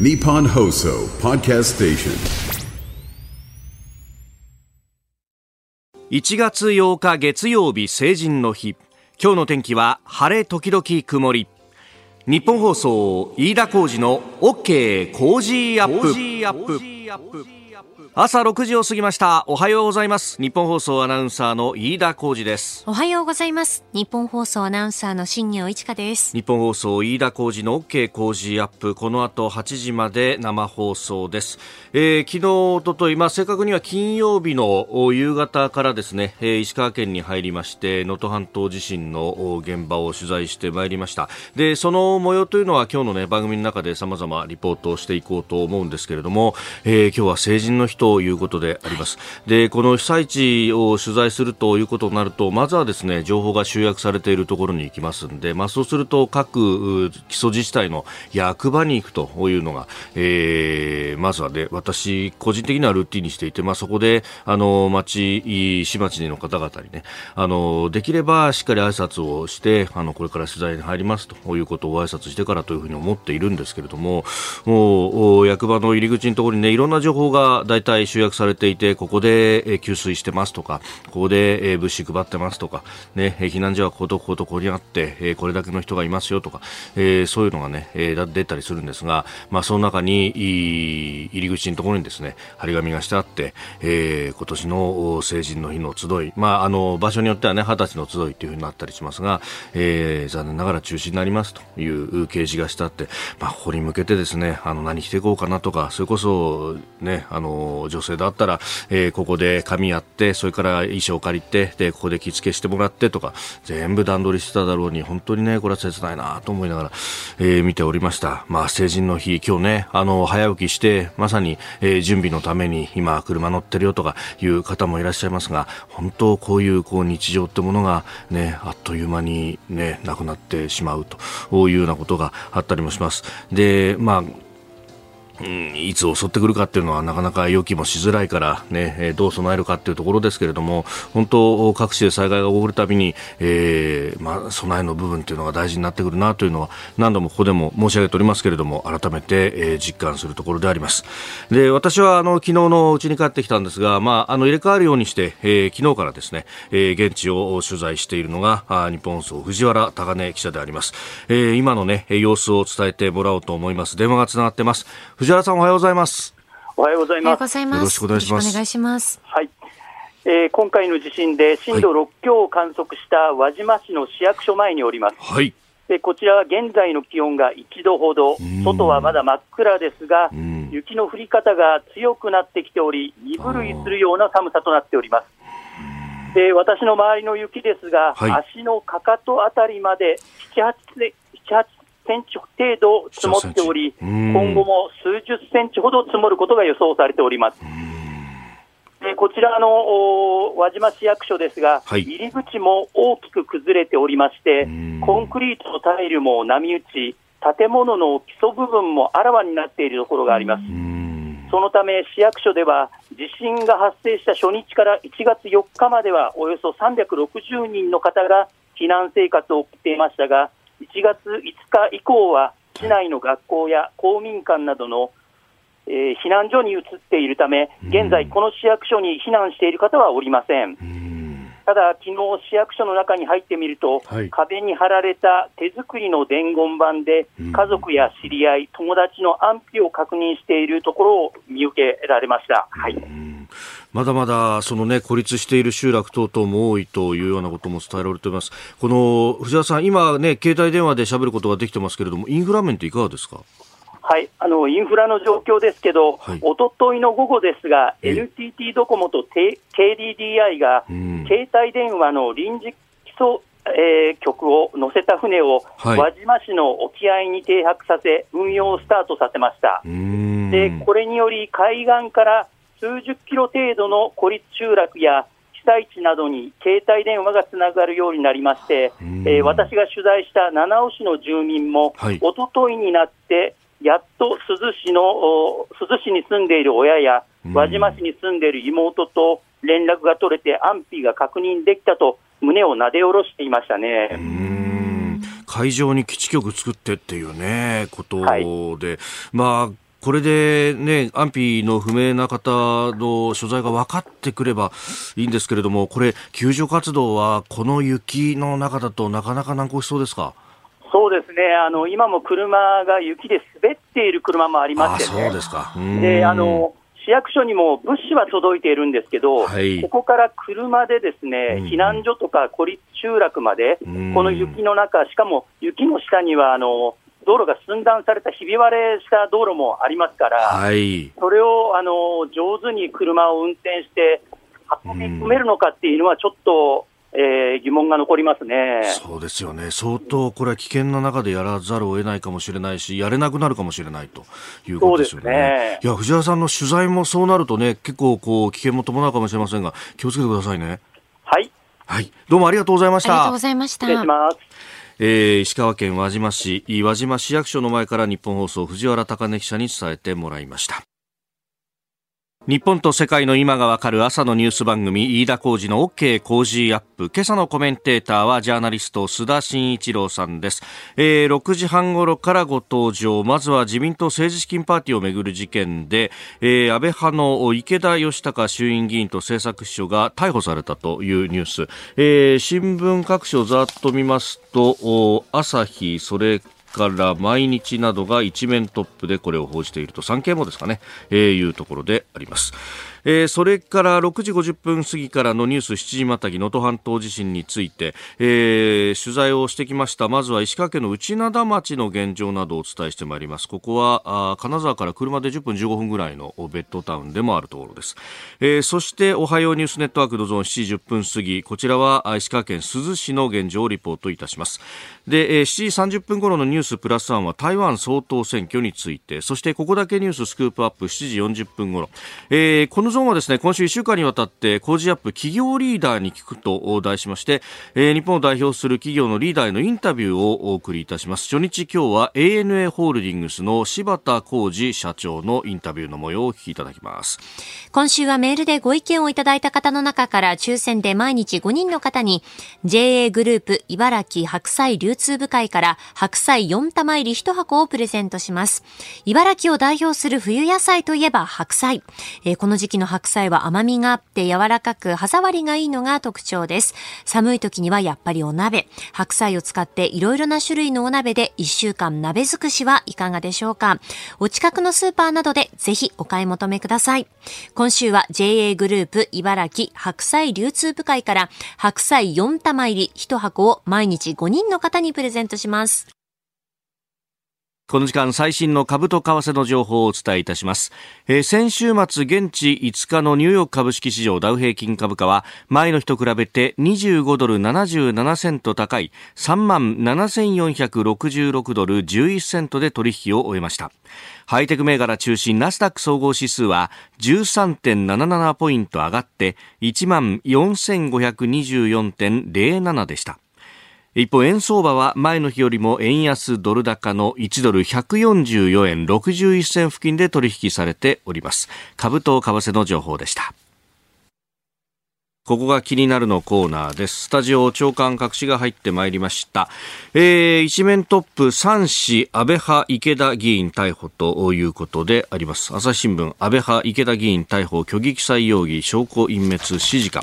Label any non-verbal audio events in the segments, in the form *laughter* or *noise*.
Nippon Hoso Podcast Station. 1月8日月曜日成人の日。今日の天気は晴れ時々曇り。ニッポン放送飯田浩司の OK コージーアップ朝6時を過ぎました。おはようございます。ニッポン放送アナウンサーの飯田浩司です。おはようございます。ニッポン放送アナウンサーの新行市佳です。日本放送飯田浩二の OK 工事アップ。この後8時まで生放送です、えー、昨日おとといまあ正確には金曜日の夕方からですね、えー、石川県に入りまして能登半島地震の現場を取材してまいりました。でその模様というのは今日のね番組の中で様々リポートをしていこうと思うんですけれども、えー、今日は成人の日ということであります。で、この被災地を取材するということになると、まずはですね、情報が集約されているところに行きますんで、まあそうすると各基礎自治体の役場に行くというのが、えー、まずはね、私個人的にはルーティンにしていて、まあそこで、あの、町、市町の方々にね、あの、できればしっかり挨拶をして、あの、これから取材に入りますということをご挨拶してからというふうに思っているんですけれども、もう、役場の入り口のところにね、いろんな情報が大体集約されていて、ここで、え給水してますとか、ここで、え物資配ってますとか、ね、避難所はこことこことここにあって、えこれだけの人がいますよとか、えそういうのがね、え出たりするんですが、まあ、その中に、入り口のところにですね、張り紙がしてあって、え今年の成人の日の集い、まあ、あの、場所によってはね、二十歳の集いっていうふうになったりしますが、え、残念ながら中止になりますという掲示がしてあって、まあ、ここに向けてですね、あの、何着ていこうかなとか、それこそ、ね、あの、女性だったら、えー、ここで髪やって、それから衣装借りて、で、ここで着付けしてもらってとか、全部段取りしてただろうに、本当にね、これは切ないなと思いながら、えー、見ておりました。まあ、成人の日、今日ね、あの、早起きして、まさに、えー、準備のために今、車乗ってるよとかいう方もいらっしゃいますが、本当こういう、こう、日常ってものが、ね、あっという間にね、なくなってしまうというようなことがあったりもします。で、まあ、うん、いつ襲ってくるかっていうのはなかなか予期もしづらいからね、え、どう備えるかっていうところですけれども、本当各地で災害が起こるたびに、えー、まあ、備えの部分っていうのが大事になってくるなというのは何度もここでも申し上げておりますけれども、改めて、えー、実感するところであります。で、私はあの、昨日のうちに帰ってきたんですが、まあ、あの、入れ替わるようにして、えー、昨日からですね、えー、現地を取材しているのが、日本放送藤原高根記者であります。えー、今のね、様子を伝えてもらおうと思います。電話がつながってます。藤原さんおはようございます。おはようございます。よろしくお願いします。お願いします。はい。えー、今回の地震で震度6強を観測した輪島市の市役所前におります。はい。でこちらは現在の気温が1度ほど、外はまだ真っ暗ですが、雪の降り方が強くなってきており、身震いするような寒さとなっております。で私の周りの雪ですが、はい、足のかかとあたりまで7、8, 7 8センチ程度積もっており、今後も数十センチほど積もることが予想されております。でこちらの輪島市役所ですが、はい、入り口も大きく崩れておりまして、コンクリートのタイルも波打ち、建物の基礎部分もあらわになっているところがあります。そのため市役所では地震が発生した初日から1月4日まではおよそ360人の方が避難生活を送っていましたが1月5日以降は市内の学校や公民館などの、えー、避難所に移っているため、現在、この市役所に避難している方はおりません。ただ、昨日市役所の中に入ってみると、はい、壁に貼られた手作りの伝言板で、家族や知り合い、友達の安否を確認しているところを見受けられました。はいまだまだその、ね、孤立している集落等々も多いというようなことも伝えられています。この藤原さん、今、ね、携帯電話で喋ることができてますけれども、インフラ面っていかがですか？はい、あのインフラの状況ですけど、はい、一昨日の午後ですが、NTT ドコモと KDDI が、携帯電話の臨時基礎、えー、局を乗せた船を、はい、輪島市の沖合に停泊させ、運用をスタートさせました。でこれにより海岸から数十キロ程度の孤立集落や被災地などに携帯電話がつながるようになりまして、えー、私が取材した七尾市の住民も、はい、一昨日になって、やっと珠洲市の珠洲市に住んでいる親や輪島市に住んでいる妹と連絡が取れて安否が確認できたと胸をなで下ろしていましたね。会場に基地局作ってっていうね、ことで、はい、まあ、これで、ね、安否の不明な方の所在が分かってくればいいんですけれども、これ、救助活動はこの雪の中だとなかなか難航しそうですか？そうですね、あの今も車が雪で滑っている車もありまして、ね、そうですか。であの市役所にも物資は届いているんですけど、はい、ここから車でですね、避難所とか孤立集落まで、この雪の中、しかも雪の下にはあの道路が寸断されたひび割れした道路もありますから、はい、それをあの上手に車を運転して運び込めるのかっていうのは、ちょっとえー、疑問が残りますねそうですよね、相当これは危険な中でやらざるを得ないかもしれないし、やれなくなるかもしれないということですよね。ねいや藤原さんの取材もそうなるとね、結構こう危険も伴うかもしれませんが、気をつけてくださいね。はい。はい、どうもありがとうございました。ありがとうございました。失礼します。えー、石川県輪島市輪島市役所の前から日本放送藤原貴根記者に伝えてもらいました。日本と世界の今がわかる朝のニュース番組飯田浩二の OK 工事アップ。今朝のコメンテーターはジャーナリスト須田慎一郎さんです、えー、6時半ごろからご登場。まずは自民党政治資金パーティーをめぐる事件で、えー、安倍派の池田義孝衆院議員と政策秘書が逮捕されたというニュース、えー、新聞各紙をざっと見ますと朝日それから毎日などが一面トップでこれを報じていると産経もですかね、えー、いうところであります。えー、それから6時50分過ぎからのニュース7時またぎ能登半島地震について、えー、取材をしてきました。まずは石川県の内灘町の現状などをお伝えしてまいります。ここはあ金沢から車で10分15分ぐらいのベッドタウンでもあるところです、えー、そしておはようニュースネットワークドゾーン7時10分過ぎ。こちらは石川県珠洲市の現状をリポートいたします。で、えー、7時30分頃のニュースプラスワンは台湾総統選挙について。そしてここだけニューススクープアップ7時40分頃、えー、このゾーンはですね今週1週間にわたって工事アップ企業リーダーに聞くと題しまして、えー、日本を代表する企業のリーダーへのインタビューをお送りいたします初日今日は ANA ホールディングスの柴田浩二社長のインタビューの模様をお聞きいただきます今週はメールでご意見をいただいた方の中から抽選で毎日5人の方に JA グループ茨城白菜流通部会から白菜4玉入り1箱をプレゼントします。茨城を代表する冬野菜といえば白菜。えー、この時期の白菜は甘みがあって柔らかく歯触りがいいのが特徴です。寒い時にはやっぱりお鍋。白菜を使っていろいろな種類のお鍋で1週間鍋尽くしはいかがでしょうか。お近くのスーパーなどでぜひお買い求めください。今週は JA グループ茨城白菜流通部会から白菜4玉入り1箱を毎日5人の方にプレゼントします。この時間最新の株と為替の情報をお伝えいたします、えー、先週末現地5日のニューヨーク株式市場ダウ平均株価は前の日と比べて25ドル77セント高い3万7466ドル11セントで取引を終えました。ハイテク銘柄中心ナスダック総合指数は13.77ポイント上がって1万4524.07でした。一方円相場は前の日よりも円安ドル高の1ドル144円61銭付近で取引されております株と為替の情報でしたここが気になるのコーナーです。スタジオ長官隠しが入ってまいりました。えー、一面トップ3市安倍派池田議員逮捕ということであります。朝日新聞安倍派池田議員逮捕虚偽記載容疑証拠隠滅指示か。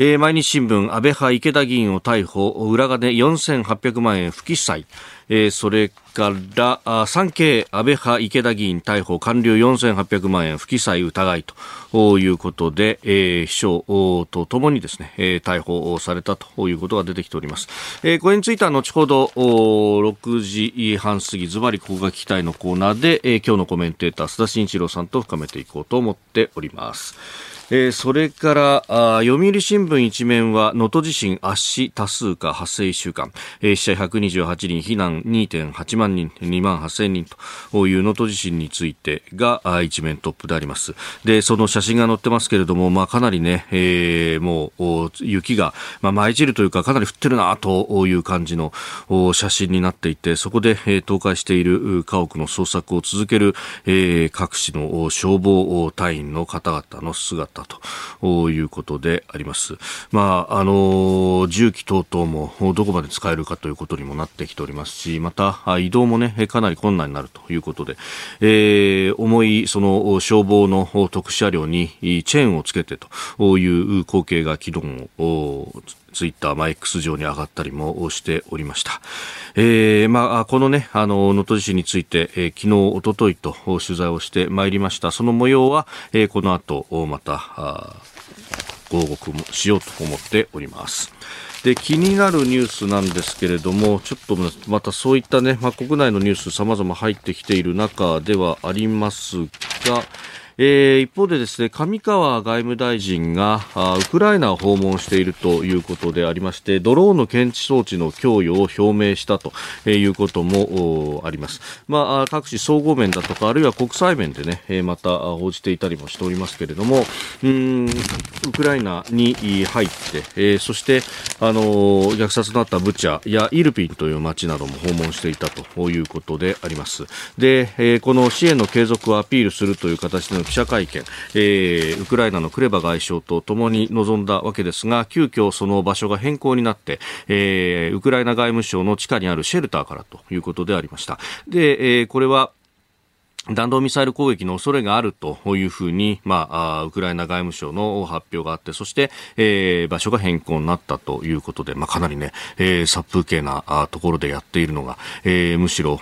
えー、毎日新聞安倍派池田議員を逮捕裏金4800万円不記載、えー、それから産経安倍派池田議員逮捕官僚4800万円不記載疑いということで、えー、秘書とともにですね、えー、逮捕されたということが出てきております、えー、これについては後ほど6時半過ぎズバリここが聞きたいのコーナーで、えー、今日のコメンテーター須田慎一郎さんと深めていこうと思っております。えー、それからあ読売新聞一面は能登地震圧死多数か発生1週間、えー、死者128人避難2.8万人2万8000人という能登地震についてがあ一面トップであります。でその写真が載ってますけれども、まあ、かなりね、えー、もう雪が、まあ、舞い散るというかかなり降ってるなという感じの写真になっていてそこで、えー、倒壊している家屋の捜索を続ける、えー、各市の消防隊員の方々の姿ったということであります。まあ、あの、重機等々もどこまで使えるかということにもなってきておりますし、また、移動もね、かなり困難になるということで、えー、重い、その、消防の特殊車両にチェーンをつけてという光景が昨日ツイッター、まあ、X 上に上がったりもしておりました。えー、まあ、このね、あの、能登地震について、えー、昨日、おとといと取材をしてまいりました。その模様は、えー、この後、また、ご報告もしようと思っております。で気になるニュースなんですけれども、ちょっとまたそういったね、まあ、国内のニュース様々入ってきている中ではありますが、えー、一方でですね上川外務大臣がウクライナを訪問しているということでありましてドローンの検知装置の供与を表明したということもあります、まあ、各種総合面だとかあるいは国際面でねまた報じていたりもしておりますけれどもうんウクライナに入って、えー、そしてあの虐殺のあったブチャやイルピンという町なども訪問していたということであります。で、えー、この支援の継続をアピールするという形での記者会見、えー、ウクライナのクレバ外相と共に臨んだわけですが急遽その場所が変更になって、えー、ウクライナ外務省の地下にあるシェルターからということでありました。で、えー、これは弾道ミサイル攻撃の恐れがあるというふうに、まあ、ウクライナ外務省の発表があって、そして、えー、場所が変更になったということで、まあ、かなりね、えー、殺風景なところでやっているのが、えー、むしろ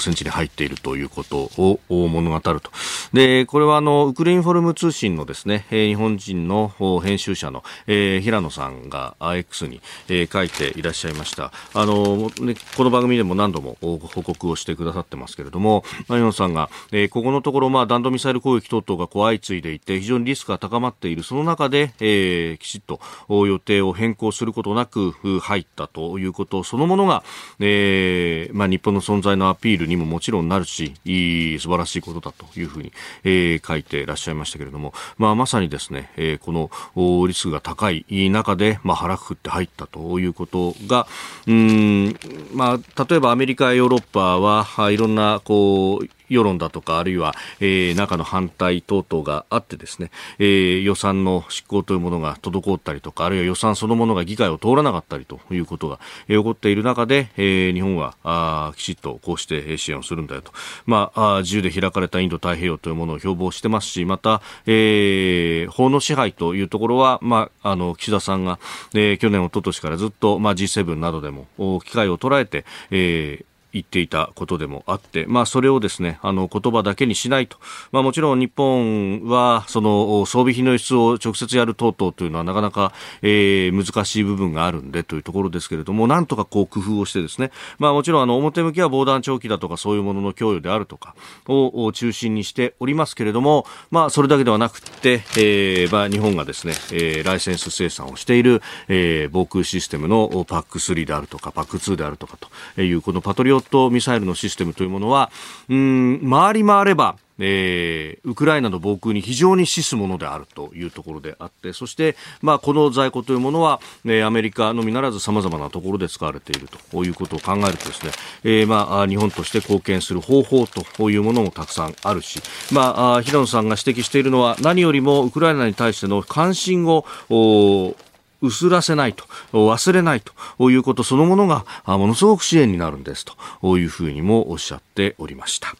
戦地に入っているということを物語ると。で、これはあの、ウクレインフォルム通信のですね、日本人の編集者の、えー、平野さんが X に、えー、書いていらっしゃいました。あの、ね、この番組でも何度も報告をしてくださってますけれども、平野さんが、えー、ここのところ、まあ、弾道ミサイル攻撃等々がこう相次いでいて非常にリスクが高まっている。その中で、えー、きちっと予定を変更することなく入ったということ。そのものが、えーまあ、日本の存在のアピールにももちろんなるしいい素晴らしいことだというふうに、えー、書いていらっしゃいましたけれども、まあ、まさにですね、えー、このリスクが高い中で、まあ、腹くくって入ったということがうん、まあ、例えばアメリカやヨーロッパはいろんなこう世論だとか、あるいは、えー、中の反対等々があってですね、えー、予算の執行というものが滞ったりとか、あるいは予算そのものが議会を通らなかったりということが、えー、起こっている中で、えー、日本はあきちっとこうして支援をするんだよと。まあ、あ自由で開かれたインド太平洋というものを標榜してますし、また、えー、法の支配というところは、まあ、あの、岸田さんが、えー、去年、一昨年からずっと、まあ、G7 などでも、機会を捉えて、えー、言っていたことでもあって、まあ、それをですね、あの、言葉だけにしないと。まあ、もちろん日本は、その、装備品の輸出を直接やる等々というのはなかなか、えー、難しい部分があるんでというところですけれども、なんとかこう工夫をしてですね、まあ、もちろんあの、表向きは防弾チョーキだとかそういうものの供与であるとかを中心にしておりますけれども、まあ、それだけではなくて、えー、まあ、日本がですね、えー、ライセンス生産をしている、えー、防空システムのパック3であるとか、パック2であるとかという、このパトリオットミサイルのシステムというものは、うん、回り回れば、えー、ウクライナの防空に非常に資すものであるというところであって、そして、まあ、この在庫というものは、えー、アメリカのみならず様々なところで使われているということを考えるとですね、えー、まあ、日本として貢献する方法というものもたくさんあるし、まあ、平野さんが指摘しているのは、何よりもウクライナに対しての関心を、薄らせないと、忘れないということそのものがものすごく支援になるんですというふうにもおっしゃっておりました。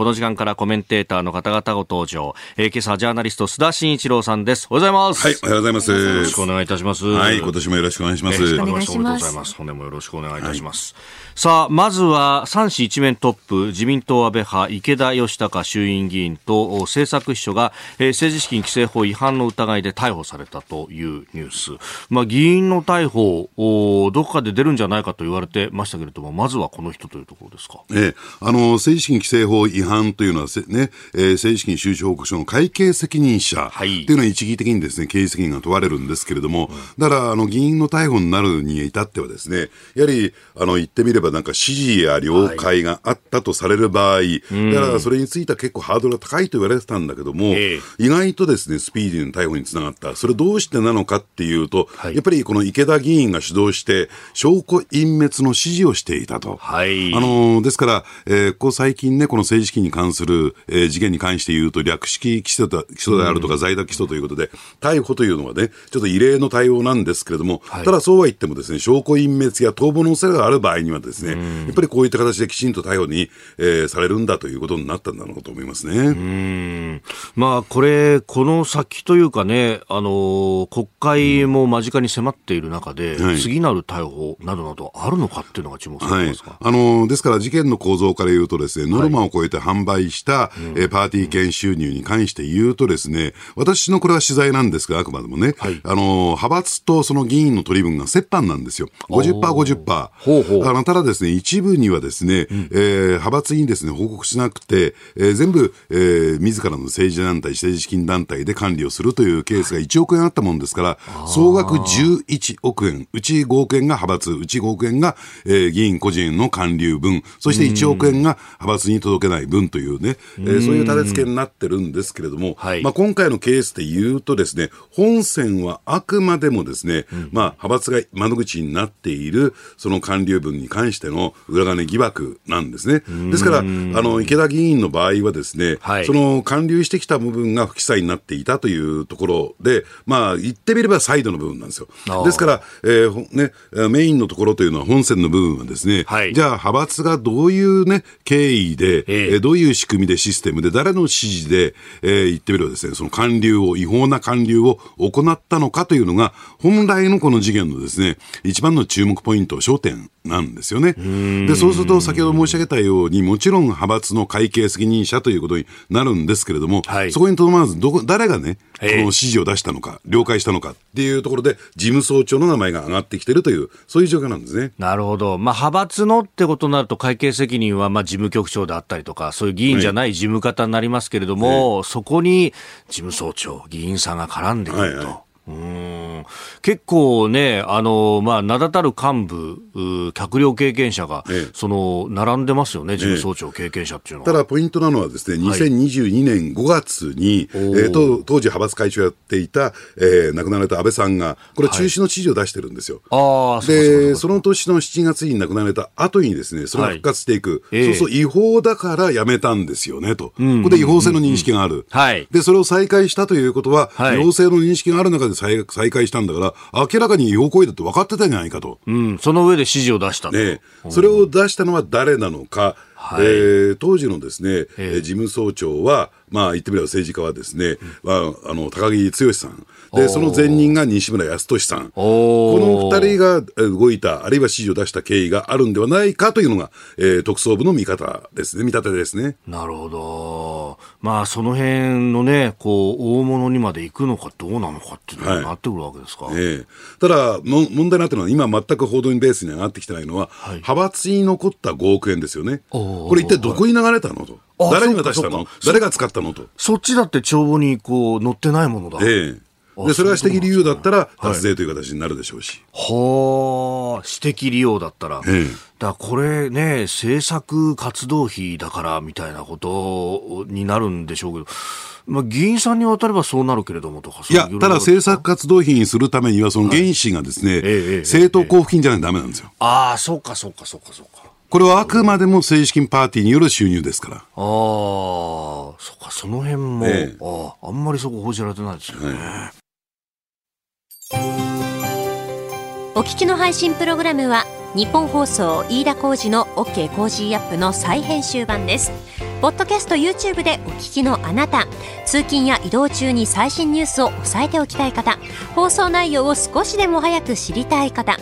この時間からコメンテーターの方々ご登場。えー、今朝ジャーナリスト須田慎一郎さんです。おはようございます。はい、おはようございます。よろしくお願いいたします。はい、今年もよろしくお願いします。よろしくお願いします。本年もよろしくお願いいたします。はいさあ、まずは3市一面トップ、自民党安倍派、池田義孝衆院議員と政策秘書が、えー、政治資金規正法違反の疑いで逮捕されたというニュース。まあ、議員の逮捕お、どこかで出るんじゃないかと言われてましたけれども、まずはこの人というところですか。ええ、あの、政治資金規正法違反というのはね、えー、政治資金収支報告書の会計責任者とい。うのは一義的にですね、経営責任が問われるんですけれども、だから、あの、議員の逮捕になるに至ってはですね、やはり、あの、言ってみればなんか指示やや了解があったとされる場合、はい、だからそれについては結構ハードルが高いと言われてたんだけども、えー、意外とですね、スピーディーな逮捕につながった。それどうしてなのかっていうと、はい、やっぱりこの池田議員が主導して、証拠隠滅の指示をしていたと。はい、あのですから、えー、ここ最近ね、この政治資金に関する、えー、事件に関して言うと、略式起訴だ起訴であるとか、在宅起訴ということで、逮捕というのはね、ちょっと異例の対応なんですけれども、はい、ただそうは言ってもですね、証拠隠滅や逃亡の恐れがある場合にはですね、やっぱりこういった形できちんと逮捕に、えー、されるんだということになったんだろうと思いますね。うん。まあ、これ、この先というかね、あの国会も間近に迫っている中で、はい、次なる逮捕などなどあるのかっていうのが注目されますか、はい、あのですから事件の構造から言うとですね、ノルマを超えて販売した、はい、えパーティー券収入に関して言うとですね、私のこれは取材なんですが、あくまでもね、はい、あの派閥とその議員の取り分が折半なんですよ。50%、50%。ほうほう。あのただですね、一部にはですね、うん、えー、派閥にですね、報告しなくて、えー、全部、えー、自らの政治団体、政治資金団体で管理をするというケースが1億円あったもんですから、総額11億円、うち5億円が派閥、うち5億円が、えー、議員個人の還流分、そして1億円が派閥に届けない分というね、えー、そういう立て付けになってるんですけれども、はい、まあ、今回のケースで言うとですね、本線はあくまでもですね、うん、まあ、派閥が窓口になっている、その還流分に関しての裏金疑惑なんですね。ですから、あの、池田議員の場合はですね、はい、その還流してきた部分が不記載になっていたというところで、まあ、言ってみればサイドの部分なんですよ。ですから、えー、ね、メインのところというのは本線の部分はですね、はい、じゃあ派閥がどういうね、経緯で、えー、どういう仕組みでシステムで、誰の指示で、えー、言ってみればですね、その還流を、違法な還流を行ったのかというのが、本来のこの事件のですね、一番の注目ポイント、焦点なんですよね。で、そうすると、先ほど申し上げたように、もちろん派閥の会計責任者ということになるんですけれども、はい、そこにとどまらず、どこ、誰がね、この指示を出したのか、了解したのかっていうところで、事務総長の名前が上がってきてるという、そういう状況なんですね。なるほど。まあ、派閥のってことになると、会計責任は、まあ、事務局長であったりとか、そういう議員じゃない事務方になりますけれども、はい、そこに事務総長、議員さんが絡んでくると。はいはいうん結構ね、あの、まあ、名だたる幹部、閣僚経験者が、ええ、その、並んでますよね、事務総長経験者っていうのは。ただ、ポイントなのはですね、2022年5月に、はい、えー、当当時派閥会長やっていた、えー、亡くなられた安倍さんが、これ中止の指示を出してるんですよ。はい、で、その年の7月に亡くなられた後にですね、それが復活していく。はい、そうそう違法だからやめたんですよね、と。ここで違法性の認識がある。はい。で、それを再開したということは、違法性の認識がある中で再再開したんだから、明らかに違法行為だって分かってたんじゃないかと。うん、その上で指示を出したね、それを出したのは誰なのか、はい、えー、当時のですね、えー、事務総長は、まあ言ってみれば政治家はですね、まあ、あの、高木剛さん。で、その前任が西村康稔さん。この二人が動いた、あるいは指示を出した経緯があるんではないかというのが、えー、特捜部の見方ですね、見立てですね。なるほど。まあ、その辺のね、こう、大物にまで行くのかどうなのかっていうのになってくるわけですか。はい、えー、ただも、問題になってるのは、今全く報道にベースに上がってきてないのは、はい、派閥に残った5億円ですよね。これ一体どこに流れたのと。誰に渡したの？誰が使ったのと。そっちだって帳簿にこう載ってないものだ。ええで、それが私的理由だったら、脱税という形になるでしょうし。はあ、私的利用だったら。ええ、だこれね、政策活動費だからみたいなことになるんでしょうけど、まあ、議員さんに渡ればそうなるけれどもとか、いや、ただ政策活動費にするためには、その原資がですね、はい、政党交付金じゃないとだめなんですよ。ああ、そうか、そうか、そうか、そうか。これはあくまでも政治資金パーティーによる収入ですから。ああ、そっか、その辺も、ええ、ああんまりそこ報じられてないですよね。お聞きの配信プログラムはニッポン放送飯田浩司の OK コージーアップの再編集版です。ポッドキャスト YouTube でお聞きのあなた、通勤や移動中に最新ニュースを押さえておきたい方、放送内容を少しでも早く知りたい方、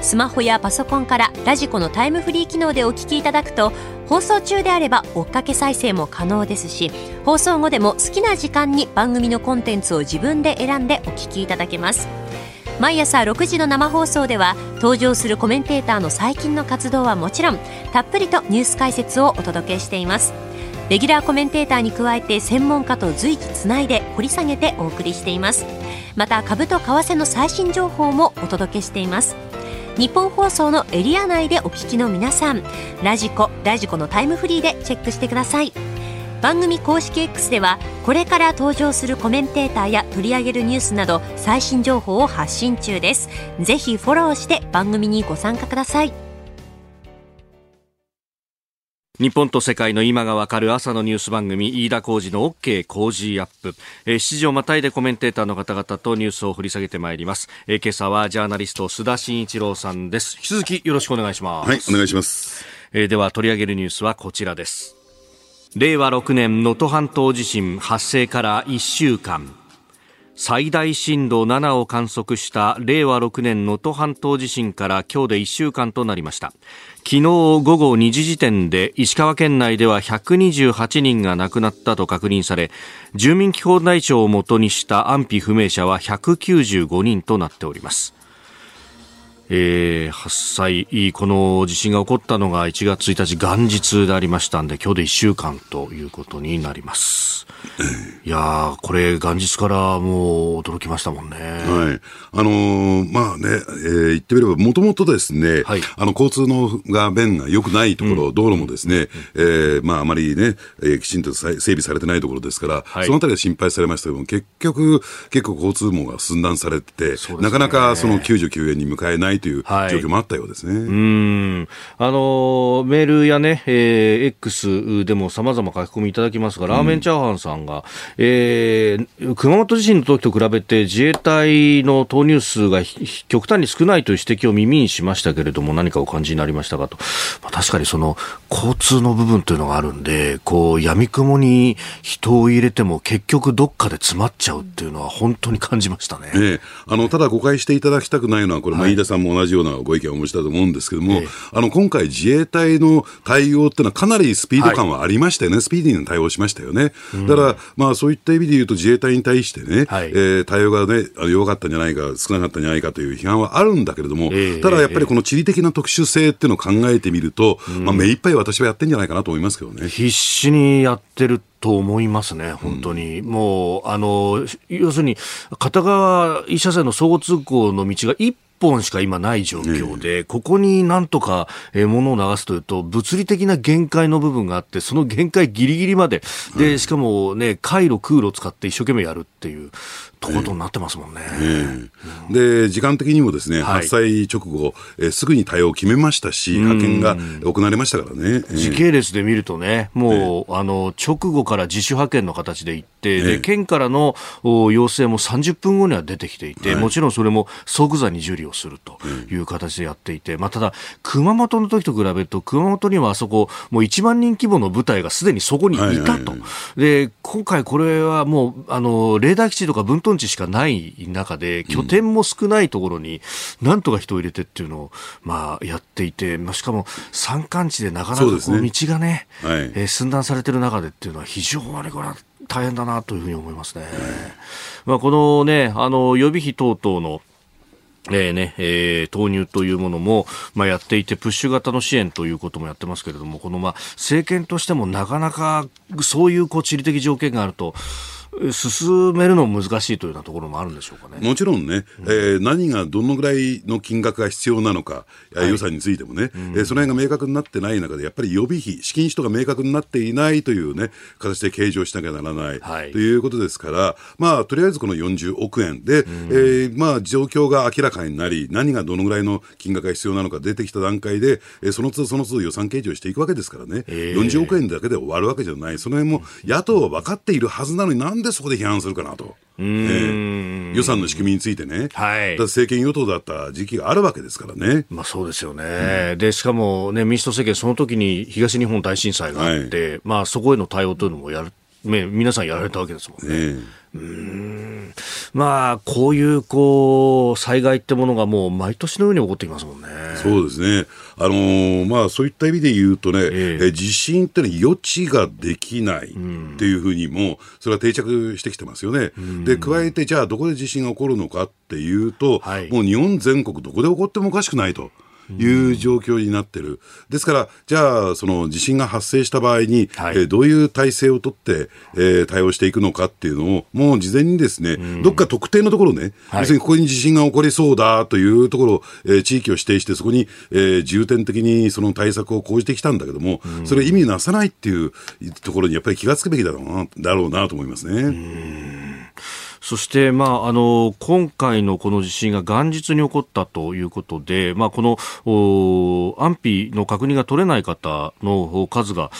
スマホやパソコンからラジコのタイムフリー機能でお聞きいただくと放送中であれば追っかけ再生も可能ですし放送後でも好きな時間に番組のコンテンツを自分で選んでお聞きいただけます。毎朝6時の生放送では登場するコメンテーターの最近の活動はもちろんたっぷりとニュース解説をお届けしています。レギュラーコメンテーターに加えて専門家と随時つないで掘り下げてお送りしています。また株と為替の最新情報もお届けしています。日本放送のエリア内でお聞きの皆さんラジコラジコのタイムフリーでチェックしてください。番組公式 X ではこれから登場するコメンテーターや取り上げるニュースなど最新情報を発信中です。ぜひフォローして番組にご参加ください。日本と世界の今がわかる朝のニュース番組飯田浩二の OK 工事アップ、えー、7時をまたいでコメンテーターの方々とニュースを掘り下げてまいります、えー、今朝はジャーナリスト須田慎一郎さんです。引き続きよろしくお願いします。はいお願いします、えー、では取り上げるニュースはこちらです。令和6年能登半島地震発生から1週間最大震度7を観測した令和6年能登半島地震から今日で1週間となりました。昨日午後2時時点で石川県内では128人が亡くなったと確認され住民基本台帳をもとにした安否不明者は195人となっております。えー、発災、この地震が起こったのが1月1日元日でありましたんで、今日で1週間ということになります。いやこれ元日からもう驚きましたもんね。はい。あのー、まあね、えー、言ってみれば、もともとですね、はい、あの、交通のが便が良くないところ、うん、道路もですね、うん、えー、まああまりね、えー、きちんと整備されてないところですから、はい、そのあたりは心配されましたけども、結局、結構交通網が寸断されてて、ね、なかなかその99円に向かえないという状況もあったようですね。はい、うんあのメールやね、えー、X でもさまざま書き込みいただきますが、ラーメンチャーハンさんが、えー、熊本地震の時と比べて自衛隊の投入数が極端に少ないという指摘を耳にしましたけれども、何かお感じになりましたかと。まあ、確かにその交通の部分というのがあるんで、こう、闇雲に人を入れても結局どっかで詰まっちゃうっていうのは本当に感じましたね。ええ、あの、ただ誤解していただきたくないのは、これ、飯田さんも同じようなご意見をお持ちだと思うんですけども、え、あの、今回自衛隊の対応っていうのはかなりスピード感はありましたよね。はい、スピーディーな対応しましたよね。だから、まあ、そういった意味で言うと自衛隊に対してね、はい、えー、対応がね、弱かったんじゃないか、少なかったんじゃないかという批判はあるんだけれども、ただやっぱりこの地理的な特殊性っていうのを考えてみると、まあ、目いっぱい私はやってんじゃないかなと思いますけどね。必死にやってると思いますね、本当に。うん、もう、あの、要するに、片側一車線の相互通行の道が一本しか今ない状況で、えここになんとか、えー、物を流すというと、物理的な限界の部分があって、その限界ぎりぎりまで、で、しかもね、回路、空路を使って一生懸命やるっていう、とことになってますもんね。えー、で、時間的にもですね、発災直後、えー、すぐに対応を決めましたし、派遣が行われましたからね。時系列で見るとね、もう、あの、直後から自主派遣の形で行って、で、県からの要請も30分後には出てきていて、もちろんそれも即座に受理をするという形でやっていて、まあ、ただ、熊本の時と比べると、熊本にはあそこ、もう1万人規模の部隊がすでにそこにいたと。で、今回これはもう、あの、レーダー基地とか分屯地しかない中で、拠点も少ないところに、なんとか人を入れてっていうのを、まあ、やっていて、まあ、しかも山間地でなかなかこう道がね、ねはい、えー、寸断されてる中でっていうのは非常にこれは大変だなというふうに思いますね。まあ、このね、あの、予備費等々のえーねえー、投入というものも、まあ、やっていて、プッシュ型の支援ということもやってますけれども、この、まあ、政権としてもなかなかそういうこう地理的条件があると、進めるの難しいというようなところもあるんでしょうかね。もちろんね、うん、えー、何がどのぐらいの金額が必要なのか、はい、予算についてもね、うん、えー、その辺が明確になってない中で、やっぱり予備費、資金使途が明確になっていないというね、形で計上しなきゃならない、はい、ということですから、まあ、とりあえずこの40億円で、うん、えー、まあ、状況が明らかになり、何がどのぐらいの金額が必要なのか出てきた段階で、えー、その都度その都度予算計上していくわけですからね、えー、40億円だけで終わるわけじゃない、その辺も野党は分かっているはずなのになんでそこで批判するかなと。えー、予算の仕組みについてね、はい、政権与党だった時期があるわけですからね。まあ、そうですよね、うん、でしかも、ね、民主党政権、その時に東日本大震災があって、はい、まあ、そこへの対応というのもやる、ね、皆さんやられたわけですもんね。えーうんまあ、こういうこう災害ってものがもう毎年のように起こってきますもんね。そうですね。あのー、まあ、そういった意味で言うとね、ええ地震ってのは予知ができないっていうふうにも、それは定着してきてますよね。で、加えて、じゃあ、どこで地震が起こるのかっていうと、はい、もう日本全国どこで起こってもおかしくないと。いう状況になってる。ですから、じゃあ、その地震が発生した場合に、はい、えー、どういう体制をとって、えー、対応していくのかっていうのを、もう事前にですね、どっか特定のところね、はい、要するにここに地震が起こりそうだというところ、えー、地域を指定して、そこに、えー、重点的にその対策を講じてきたんだけども、それ意味なさないっていうところにやっぱり気がつくべきだろうなだろうなと思いますね。そして、まあ、あの今回のこの地震が元日に起こったということで、まあ、この安否の確認が取れない方の数が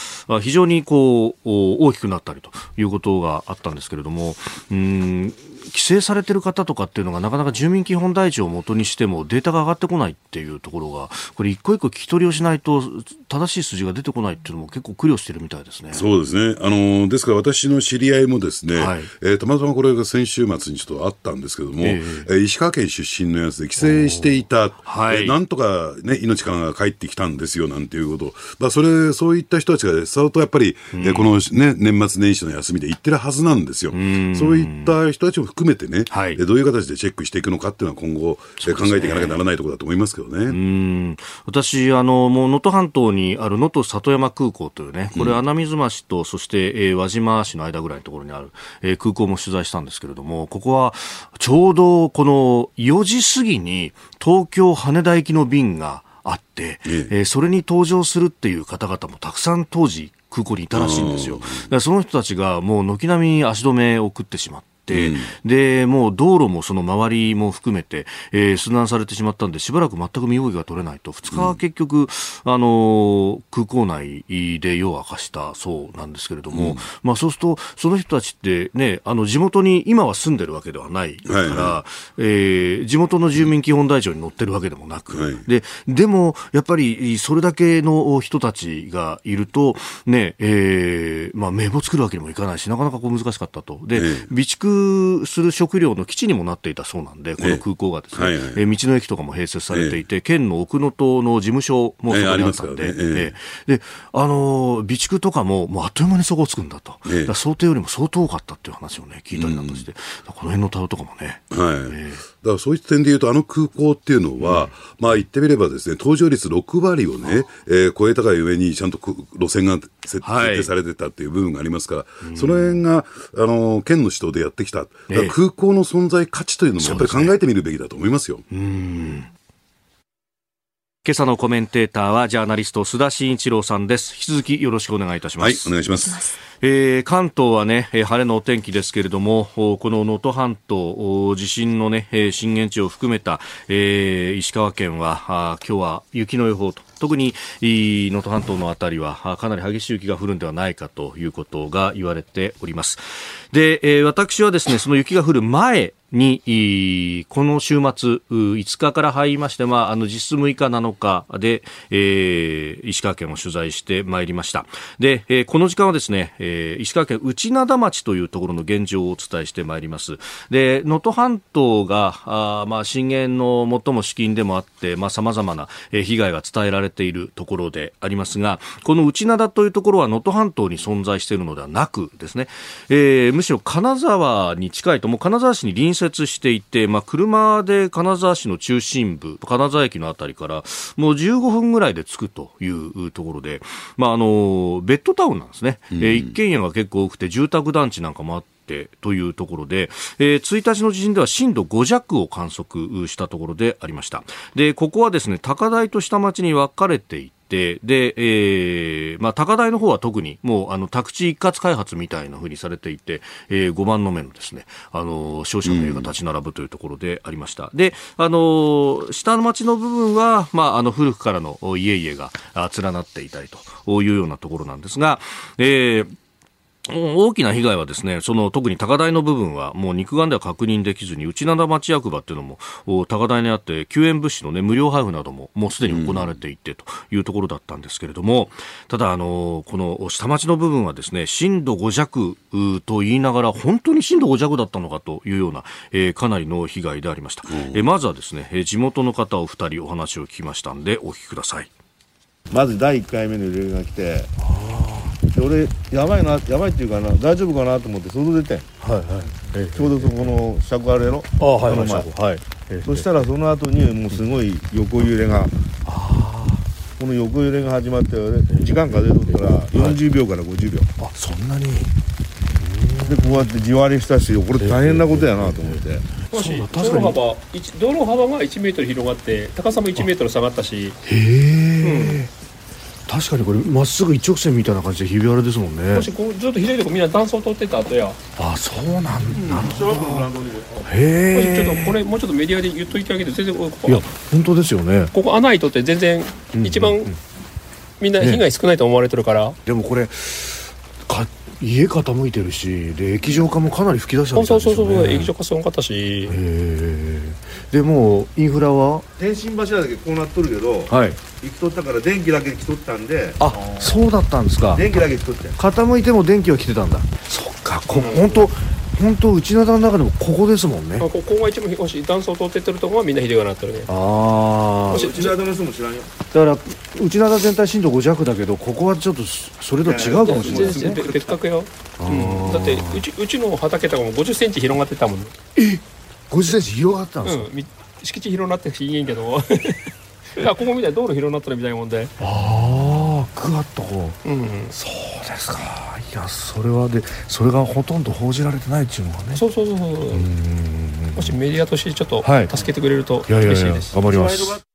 非常にこう大きくなったりということがあったんですけれども、うん規制されてる方とかっていうのがなかなか住民基本台帳をもとにしてもデータが上がってこないっていうところがこれ一個一個聞き取りをしないと正しい数字が出てこないっていうのも結構苦慮してるみたいですね。そうですね。あのですから私の知り合いもですね、はい、えー、たまたまこれが先週末にちょっとあったんですけども、えー、石川県出身のやつで帰省していた、はい、えー、なんとかね命から帰ってきたんですよなんていうこと、まあそれそういった人たちが相当やっぱり、うん、このね年末年始の休みで行ってるはずなんですよ。そういった人たちも含めてね、はい、どういう形でチェックしていくのかっていうのは今後、ね、考えていかなきゃならないところだと思いますけどね。うん。私あのもう能登半島にある能登里山空港というね、これ穴水町とそして、えー、輪島市の間ぐらいのところにある、えー、空港も取材したんですけれども、ここはちょうどこの4時過ぎに東京羽田行きの便があって、ええ。ー、それに搭乗するっていう方々もたくさん当時空港にいたらしいんですよ。その人たちがもう軒並み足止めを食ってしまって、うん、で、もう道路もその周りも含めて、えー、寸断されてしまったんで、しばらく全く身動きが取れないと、2日は結局、うん、あの空港内で夜を明かしたそうなんですけれども、うん、まあそうすると、その人たちってね、あの地元に今は住んでるわけではないから、はいはい、えー、地元の住民基本台帳に載ってるわけでもなく、はい、で、でも、やっぱりそれだけの人たちがいると、ね、えー、まあ名簿作るわけにもいかないし、なかなかこう難しかったと。で、備蓄する食料の基地にもなっていたそうなんで、この空港がですね、えーはいはい、道の駅とかも併設されていて、えー、県の奥能登の事務所もそこにあったんで、えー、ね。であの備蓄とかももうあっという間に底をつくんだと、だ想定よりも相当多かったっていう話をね聞いたりなんかして、この辺の対応とかもね。はい。だからそういった点でいうと、あの空港っていうのは、うん、まあ言ってみればですね、搭乗率6割をね、えー、超えたがゆえに、ちゃんと路線が設定されてたっていう部分がありますから、はい、その辺が、あの、県の指導でやってきた。空港の存在価値というのもやっぱり考えてみるべきだと思いますよ。すね、うん今朝のコメンテーターはジャーナリスト須田慎一郎さんです。引き続きよろしくお願いいたします。はい、お願いします。えー、関東はね、晴れのお天気ですけれども、この能登半島、地震のね、震源地を含めた、えー、石川県は、今日は雪の予報と特に能登半島の辺りはかなり激しい雪が降るんではないかということが言われております。で、えー、私はですね、その雪が降る前に、この週末、5日から入りまして、まあ、あの、実質6日7日で、えー、石川県を取材してまいりました。で、えー、この時間はですね、えー、石川県内灘町というところの現状をお伝えしてまいります。で、能登半島が、あまあ、震源の最も至近でもあって、まあ、様々な被害が伝えられているところでありますが、この内灘というところは能登半島に存在しているのではなくですね、えー、むしろ金沢に近いと、もう金沢市に隣接接していて、まあ、車で金沢市の中心部、金沢駅のあたりから、もう15分ぐらいで着くというところで、まあ、あの、ベッドタウンなんですね。うん、え一軒家が結構多くて、住宅団地なんかもあって、というところで、えー、1日の地震では震度5弱を観測したところでありました。で、ここはですね、高台と下町に分かれていて、で、えー、まあ、高台の方は特に、もう、あの、宅地一括開発みたいな風にされていて、えー、5番の目のですね、あの、商社の家が立ち並ぶというところでありました。うん、で、あの、下の町の部分は、まあ、あの、古くからの家々が連なっていたりというようなところなんですが、えー、大きな被害はですね、その特に高台の部分はもう肉眼では確認できずに、内灘町役場っていうのも高台にあって、救援物資のね、無料配布などももうすでに行われていてというところだったんですけれども、ただ、あの、この下町の部分はですね、震度5弱と言いながら、本当に震度5弱だったのかというような、えー、かなりの被害でありました。えまずはですね、地元の方お二人お話を聞きましたんで、お聞きください。まず第1回目の揺れが来て、俺やばいなやばいっていうかな大丈夫かなと思って外出てはいはい、ちょうどそこの尺あるやろあはいはい、はい、そしたらその後にもうすごい横揺れがこの横揺れが始まって時間数えとったら40秒から50秒、あそんなに。でこうやって地割れしたしこれ大変なことやなと思って、しかし道路幅道路幅が1メートル広がって高さも1メートル下がったし、へえ、うん確かにこれまっすぐ一直線みたいな感じでひび割れですもんね。もしこうずっと左でこうみんな断層取ってた後や。あそうなんだ、なるほどへえ。ちょっとこれもうちょっとメディアで言っといてあげて全然ここ。いや本当ですよね。ここ穴開いとって全然一番みんな被害少ないと思われてるから、ね、でもこれか家傾いてるしで液状化もかなり吹き出したみたいですよ、ね、そうそうそう液状化すごかったしでもインフラは？電信柱だけこうなっとるけど、はい、行きとったから電気だけ来とったんで。あそうだったんですか。電気だけ来とって。傾いても電気は来てたんだ。そっかこ、うん、本当本当内灘の中でもここですもんね。ここが一番もし断層通ってってるところはみんな秀がなってるね。ああ内灘の人も知らんよ。だから内灘全体震度5弱だけどここはちょっとそれと違うかもしれないですね。別格よ、うん、だってうちうちの畑とかも5 0ンチ広がってたもんえ五5 0ンチ広がったんですか、うん、敷地広なってしいいんけど *laughs* いやここみたい道路広なったらみたいなもんで。ああグワッとこう、うん、そうですか。いやそれはでそれがほとんど報じられてないっていうのがね。そうそうそうそうもしメディアとしてちょっと助けてくれると嬉しいです、はい、頑張ります。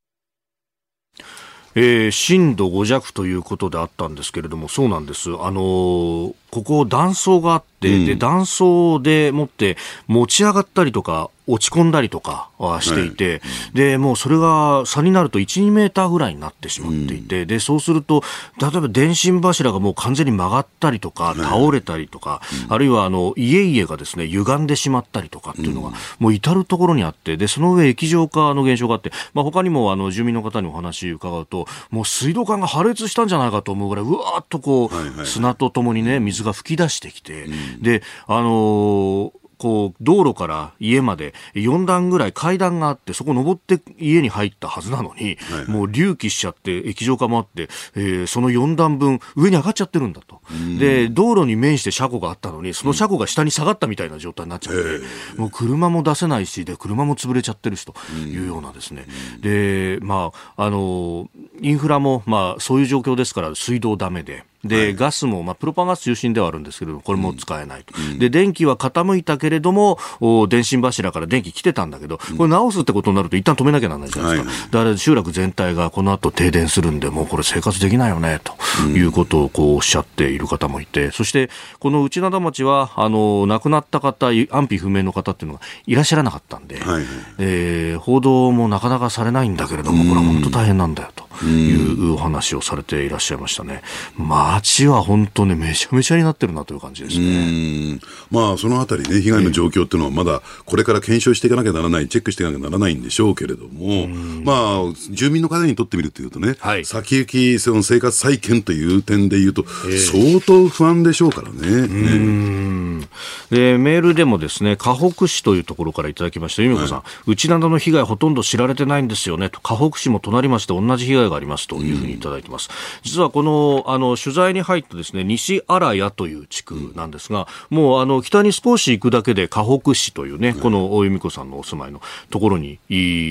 えー、震度5弱ということであったんですけれども、そうなんです。あのー、ここ断層があって、うん、で、断層でもって持ち上がったりとか、落ち込んだりとかはしていて、はい、で、もうそれが差になると1、2メーターぐらいになってしまっていて、うん、で、そうすると、例えば電信柱がもう完全に曲がったりとか、倒れたりとか、うん、あるいはあの、家々がですね、歪んでしまったりとかっていうのが、もう至るところにあって、で、その上液状化の現象があって、まあ、他にもあの、住民の方にお話伺うと、もう水道管が破裂したんじゃないかと思うぐらい、うわーっとこう、砂とともにね、水が噴き出してきて、で、あのーこう、道路から家まで4段ぐらい階段があって、そこ登って家に入ったはずなのに、はいはい、もう隆起しちゃって、液状化もあって、えー、その4段分上に上がっちゃってるんだと。で、道路に面して車庫があったのに、その車庫が下に下がったみたいな状態になっちゃって、うん、もう車も出せないし、で、車も潰れちゃってるしというようなですね。で、まあ、あの、インフラも、まあ、そういう状況ですから、水道ダメで、で、はい、ガスも、まあ、プロパンガス中心ではあるんですけどこれも使えないと、うん、で電気は傾いたけれどもお電信柱から電気来てたんだけどこれ直すってことになると一旦止めなきゃならないじゃないですか、はい、だから集落全体がこの後停電するんでもうこれ生活できないよねということをこうおっしゃっている方もいてそしてこの内灘町はあの亡くなった方安否不明の方っていうのがいらっしゃらなかったんで、はい、えー、報道もなかなかされないんだけれどもこれは本当大変なんだよというお話をされていらっしゃいましたね。街は本当ね、めちゃめちゃになってるなという感じですね。まあ、そのあたりね、被害の状況っていうのはまだこれから検証していかなきゃならない、チェックしていかなきゃならないんでしょうけれども、まあ、住民の方にとってみるというとね、はい、先行き、その生活再建という点でいうと、相当不安でしょうからね。ね。でメールでもですね、河北市というところからいただきました、由美子さん、はい、内灘の被害ほとんど知られてないんですよね。と、河北市も隣町で同じ被害がありますというふうにいただいてます。実はこの、あの、取材に入ったですね、西新谷という地区なんですが、もうあの、北に少し行くだけで河北市というね、この大由美子さんのお住まいのところに、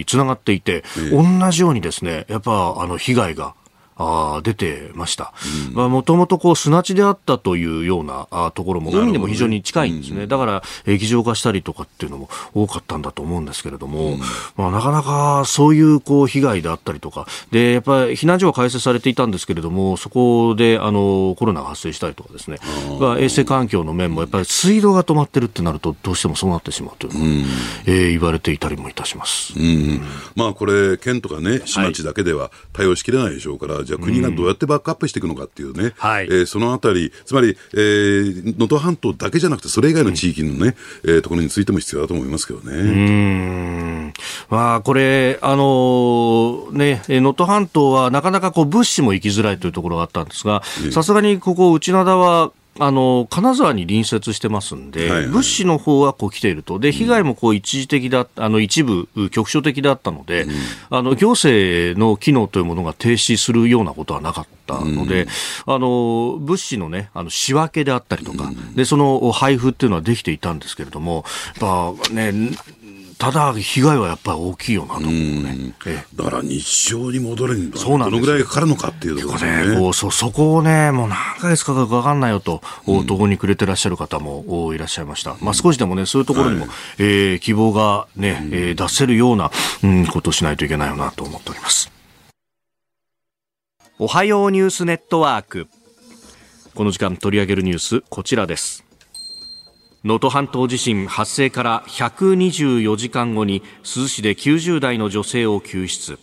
つながっていて、同じようにですね、やっぱ、あの、被害があ出てました。もともとこう砂地であったというようなあところも海でも非常に近いんですね。だから液状化したりとかっていうのも多かったんだと思うんですけれども、うん、まあ、なかなかそういうこう被害であったりとか、で、やっぱり避難所は開設されていたんですけれども、そこであのコロナが発生したりとかですね、まあ、衛生環境の面もやっぱり水道が止まってるってなるとどうしてもそうなってしまうというのは、うん、えー、言われていたりもいたします。うん、まあこれ県とかね市町だけでは対応しきれないでしょうから、はいじゃあ国がどうやってバックアップしていくのかっていうね、はい、えー、そのあたり、つまり、えー、能登半島だけじゃなくて、それ以外の地域のね、うん、えー、ところについても必要だと思いますけどね。うん。まあ、これ、あのね、能登半島はなかなかこう物資も行きづらいというところがあったんですが、さすがにここ、内灘はあの金沢に隣接してますんで、はいはい、物資の方はこう来ていると、で被害もこう一時的だ、あの一部、局所的だったので、うん、あの行政の機能というものが停止するようなことはなかったので、うん、あの物資の,、ね、あの仕分けであったりとか、うん、でその配布っていうのはできていたんですけれども、やっぱね、ただ、被害はやっぱり大きいよなと思うね。だから日常に戻るにはどのぐらいかかるのかっていうところね。ねこうそそこをね、もう何ヶ月かかるか分かんないよと、うん、途方に暮れてらっしゃる方もいらっしゃいました。まあ、少しでもね、そういうところにも、はい、えー、希望がね、うん、えー、出せるような、うん、ことをしないといけないよなと思っております。おはようニュースネットワークこの時間取り上げるニュースこちらです能登半島地震発生から124時間後に珠洲市で90代の女性を救出。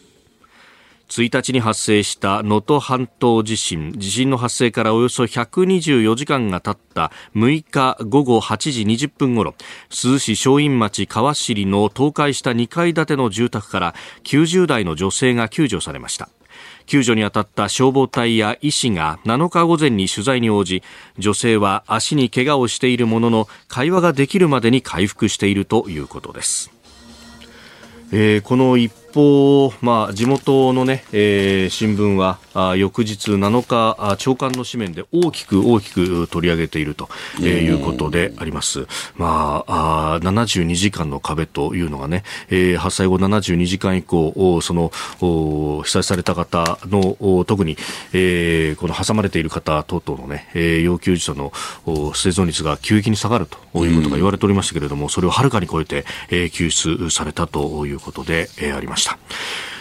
1日に発生した能登半島地震地震の発生からおよそ124時間が経った6日午後8時20分ごろ珠洲市正院町川尻の倒壊した2階建ての住宅から90代の女性が救助されました。救助に当たった消防隊や医師が7日午前に取材に応じ女性は足に怪我をしているものの会話ができるまでに回復しているということです、えー、この一方、まあ、地元のね、えー、新聞はあ翌日7日あ朝刊の紙面で大きく大きく取り上げていると、えー、いうことであります。まああ72時間の壁というのがね、えー、発災後72時間以降その被災された方の特に、えー、この挟まれている方等々のね、えー、要救助者の生存率が急激に下がるということが言われておりましたけれども、それをはるかに超えて、えー、救出されたということで、えー、ありました。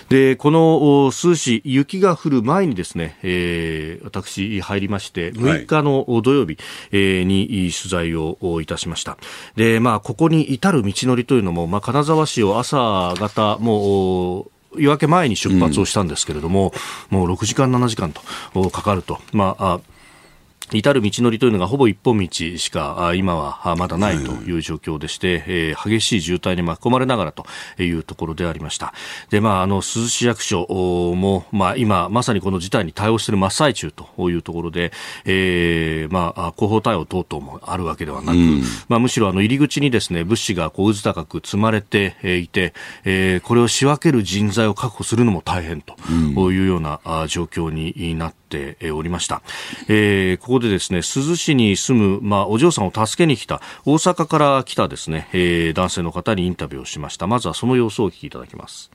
でこの数市、雪が降る前にですね、えー、私入りまして6日の土曜日、えー、に取材をいたしました。で、まあ、ここに至る道のりというのも、まあ、金沢市を朝方もう夜明け前に出発をしたんですけれども、うん、もう6時間、7時間とかかると、まあ、至る道のりというのがほぼ一本道しか今はまだないという状況でして、えー、激しい渋滞に巻き込まれながらというところでありました。で、まあ、あの、珠洲市役所も、まあ、今、まさにこの事態に対応している真っ最中というところで、えー、まあ、広報対応等々もあるわけではなく、うん、まあ、むしろあの、入り口にですね、物資がこう渦高く積まれていて、えー、これを仕分ける人材を確保するのも大変というような状況になってておりました。えー、ここでですね、珠洲市に住む、まあ、お嬢さんを助けに来た、大阪から来たですね、えー、男性の方にインタビューをしました。まずはその様子をお聞きいただきます。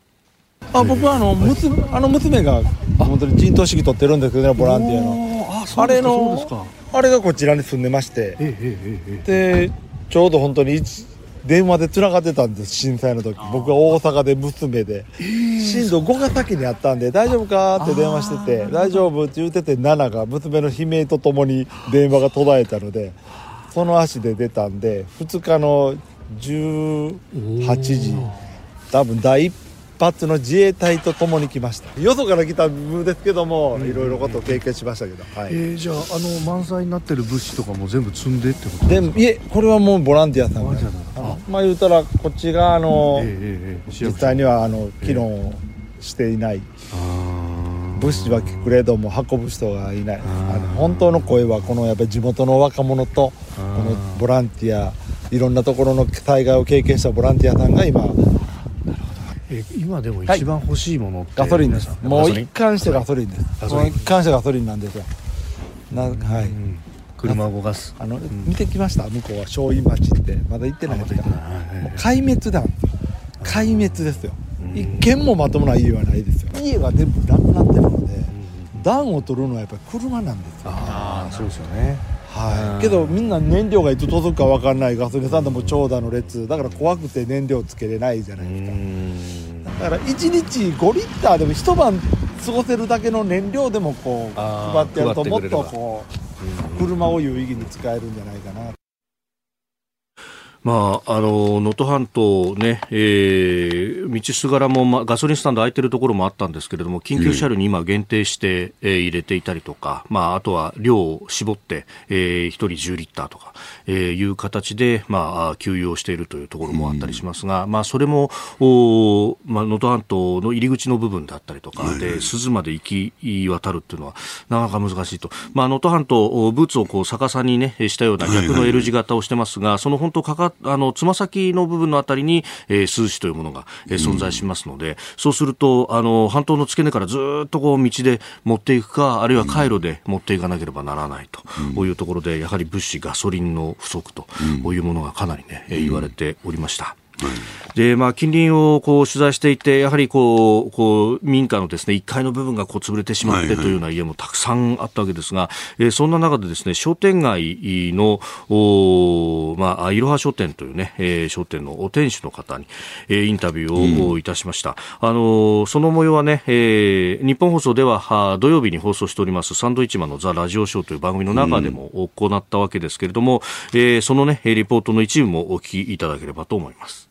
あ僕はあの娘あの娘が本当に陣頭指揮取ってるんですけどねボランティアのあれのあれがこちらに住んでまして、でちょうど本当に電話でつながってたんです震災の時。僕は大阪で娘で、震度5が先にあったんで大丈夫か？って電話してて大丈夫？って言ってて7が娘の悲鳴とともに電話が途絶えたのでその足で出たんで2日の18時多分第一発の自衛隊と共に来ました。よそから来た部分ですけども、いろいろことを経験しましたけど、はい、えー、じゃああの満載になってる物資とかも全部積んでってことでいえこれはもうボランティアさんがまあ言うたらこっちがあの、えー、実際にはあの機能していない、物資はくれども運ぶ人がいない。あの本当の声はこのやっぱり地元の若者とこのボランティアいろんなところの災害を経験したボランティアさんが今。え今でも一番欲しいものって、ガソリンですもう一貫してガソリンです。もう一貫してガソリンなんですよ。なはい、車を動かす。あの、見てきました？向こうは正院町って。まだ行ってないですかもう壊滅だ壊滅ですよ。一軒もまともな家はないですよ。家が全部なくなってるので暖を取るのはやっぱり車なんですよ、ああそうですよね。はい、けどみんな燃料がいつ届くか分かんない。ガソリンスタンドも長蛇の列。だから怖くて燃料つけれないじゃないですか。だから1日5リッターでも一晩過ごせるだけの燃料でもこう配ってやるともっとこう車を有意義に使えるんじゃないかなまあ、あの能登半島ね、えー、道すがらも、ま、ガソリンスタンド空いてるところもあったんですけれども緊急車両に今限定して、えー、入れていたりとか、まあ、あとは量を絞って、えー、1人10リッターとか、えー、いう形で、まあ、給油をしているというところもあったりしますが、まあ、それも能まあ、登半島の入り口の部分だったりとかで、鈴珠まで行き渡るっていうのはなかなか難しいと、まあ、能登半島ブーツをこう逆さに、ね、したような逆の L 字型をしてますが、その本当かかあのつま先の部分のあたりに、えー、数詞というものが、えー、存在しますので、うん、そうするとあの半島の付け根からずっとこう道で持っていくかあるいは回路で持っていかなければならないというところで、やはり物資ガソリンの不足というものがかなりね、うん、言われておりました。で、まあ、近隣をこう取材していて、やはりこう、こう、民家のですね、1階の部分がこう潰れてしまってというような家もたくさんあったわけですが、えー、そんな中でですね、商店街の、おまあ、いろは商店というね、えー、商店のお店主の方に、えー、インタビューをいたしました。うん、あのその模様はね、えー、日本放送ではは土曜日に放送しておりますサンドイッチマンのザ・ラジオショーという番組の中でも行ったわけですけれども、うん、えー、そのね、リポートの一部もお聞きいただければと思います。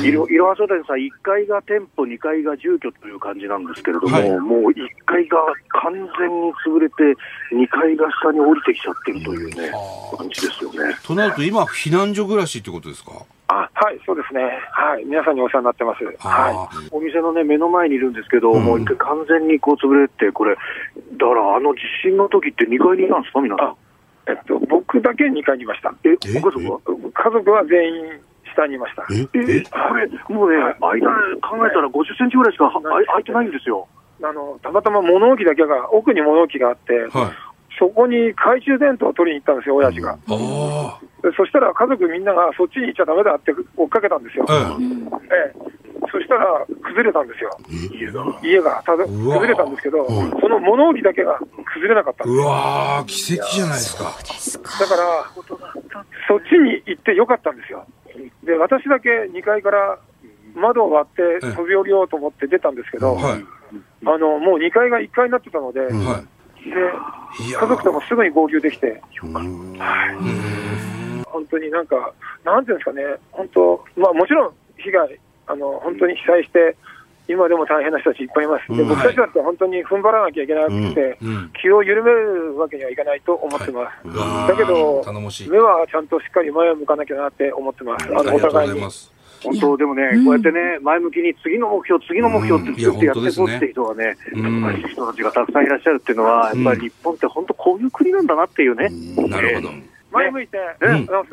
い。ろいろは書店さん、1階が店舗、2階が住居という感じなんですけれども、はい、もう1階が完全に潰れて、2階が下に降りてきちゃってるというね、感じですよね。となると、今、避難所暮らしってことですか？あはい、そうですね、はい、皆さんにお世話になってます、はい、お店の、ね、目の前にいるんですけど、うん、もう一回完全にこう潰れて、これ、だからあの地震の時って2階にいたんですか、皆さん？えっと、僕だけ2階にいました。え、ご家族は？家族は全員下にいました。ええこれ、もうね、間考えたら50センチぐらいしか空いてないんですよ。あの、たまたま物置だけが、奥に物置があって、はい、そこに懐中電灯を取りに行ったんですよ、親父が。うん、そしたら家族みんながそっちに行っちゃだめだって追っかけたんですよ。ええ。そしたら崩れたんですよ、家が。家がただ崩れたんですけど、その物置だけが崩れなかったうわ奇跡じゃないですか。だから、そっちに行ってよかったんですよ。で、私だけ2階から窓を割って飛び降りようと思って出たんですけど、はい、あのもう2階が1階になってたので、はい、で家族ともすぐに合流できて、はい、本当になんか、なんていうんですかね、本当、まあ、もちろん被害、あの本当に被災して、今でも大変な人たちいっぱいいます、で僕たちだって本当に踏ん張らなきゃいけなくて、気を緩めるわけにはいかないと思ってます、だけど、目はちゃんとしっかり前を向かなきゃなって思ってます、あのお互いに。本当、でもね、こうやってね、前向きに次の目標、次の目標って作ってやっていこうって人がね、やっぱり人たちがたくさんいらっしゃるっていうのは、やっぱり日本って本当こういう国なんだなっていうね。なるほど。前向いて、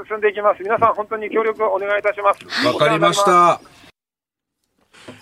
進んでいきます。皆さん本当に協力お願いいたします。わかりました。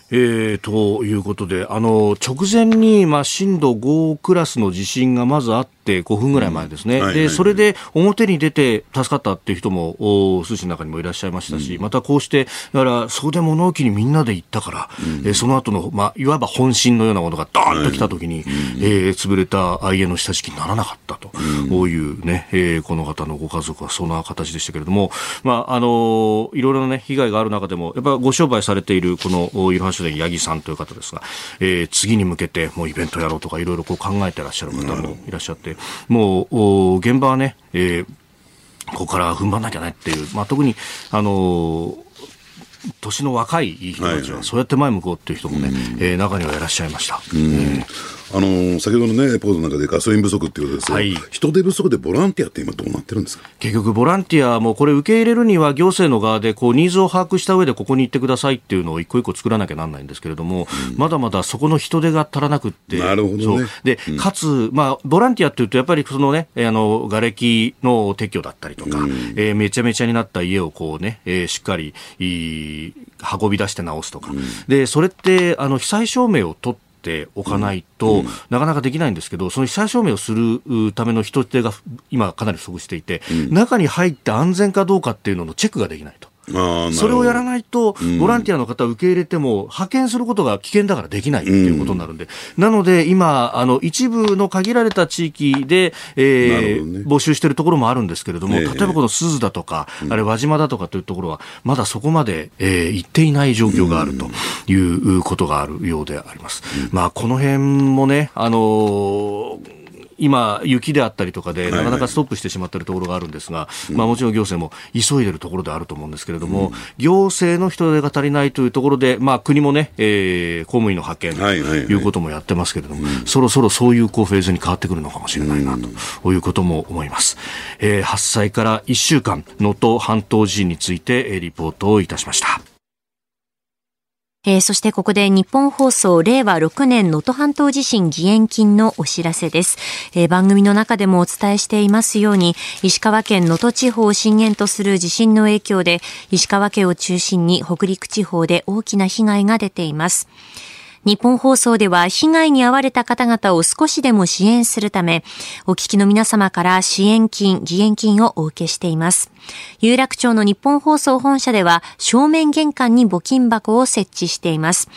えー、ということで、あの、直前に、まあ、震度5クラスの地震がまずあって、5分ぐらい前ですね。うん。はい。はいはい、で、それで表に出て助かったっていう人も、お数字の中にもいらっしゃいましたし、うん、またこうして、だから、そこで物置にみんなで行ったから、うん、えー、その後の、まあ、いわば本震のようなものがドーンと来た時に、はい、えー、潰れた家の下敷きにならなかったと、こういうね、えー、この方のご家族はそんな形でしたけれども、まあ、あのいろいろなね、被害がある中でも、やっぱご商売されている、この、いろは書店八木さんという方ですが、えー、次に向けてもうイベントやろうとかいろいろこう考えてらっしゃる方もいらっしゃって、もう現場はね、えー、ここから踏ん張んなきゃねっていう、まあ、特に、あのー年の若い人たちは、そうやって前向こうっていう人もね、えー、中にはいらっしゃいました。えーあの先ほどのね、レポートの中でガソリン不足っていうことですが、はい、人手不足でボランティアって今どうなってるんですか？結局ボランティアもこれ受け入れるには行政の側でこうニーズを把握した上でここに行ってくださいっていうのを一個一個作らなきゃなんないんですけれども、うん、まだまだそこの人手が足らなくって。なるほどね。で、うん、かつ、まあ、ボランティアっていうとやっぱりそのね、あの、瓦礫の撤去だったりとか、うん、えー、めちゃめちゃになった家をこうね、えー、しっかり、い運び出して直すとか。で、それって、あの、被災証明を取ってておかないと、なかなかできないんですけど、その被災証明をするための人手が今、かなり不足していて、中に入って安全かどうかっていうののチェックができないと。それをやらないと、ボランティアの方を受け入れても、派遣することが危険だからできないっていうことになるんで、なので今、あの一部の限られた地域で、えー募集しているところもあるんですけれども、例えばこの鈴だとか、あれ輪島だとかというところは、まだそこまで、えー、行っていない状況があるということがあるようであります。まあ、この辺もね、あのー今、雪であったりとかで、なかなかストップしてしまっているところがあるんですが、まあ、もちろん行政も急いでいるところであると思うんですけれども、行政の人手が足りないというところで、まあ、国もね、えー、公務員の派遣ということもやってますけれども、そろそろそういうこうフェーズに変わってくるのかもしれないなということも思います。えー、発災から1週間、能登半島地震についてリポートをいたしました。えー、そしてここで日本放送令和6年能登半島地震義援金のお知らせです、えー、番組の中でもお伝えしていますように石川県能登地方を震源とする地震の影響で石川県を中心に北陸地方で大きな被害が出ています。日本放送では被害に遭われた方々を少しでも支援するため、お聞きの皆様から支援金、義援金をお受けしています。有楽町の日本放送本社では正面玄関に募金箱を設置しています。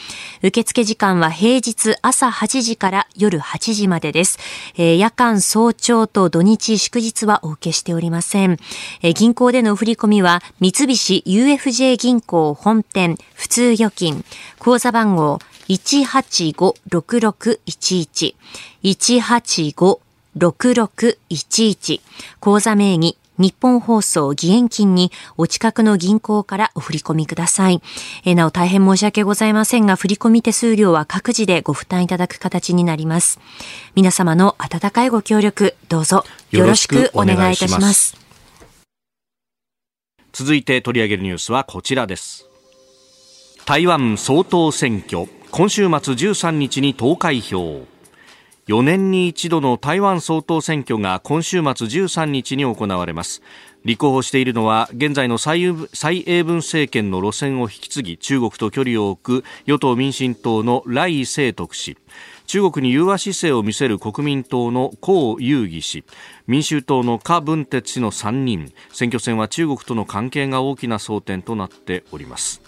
受付時間は平日朝8時から夜8時までです。えー、夜間早朝と土日祝日はお受けしておりません。えー、銀行での振り込みは三菱 UFJ 銀行本店普通預金口座番号185-6611 185-6611口座名義日本放送義援金にお近くの銀行からお振り込みください。えなお大変申し訳ございませんが、振込手数料は各自でご負担いただく形になります。皆様の温かいご協力、どうぞよろしくお願いいたします。続いて取り上げるニュースはこちらです。台湾総統選挙、今週末13日に投開票。4年に一度の台湾総統選挙が今週末13日に行われます。立候補しているのは現在の蔡英文政権の路線を引き継ぎ中国と距離を置く与党民進党の来清徳氏。中国に融和姿勢を見せる国民党の江遊義氏。民衆党の柯文哲氏の3人。選挙戦は中国との関係が大きな争点となっております。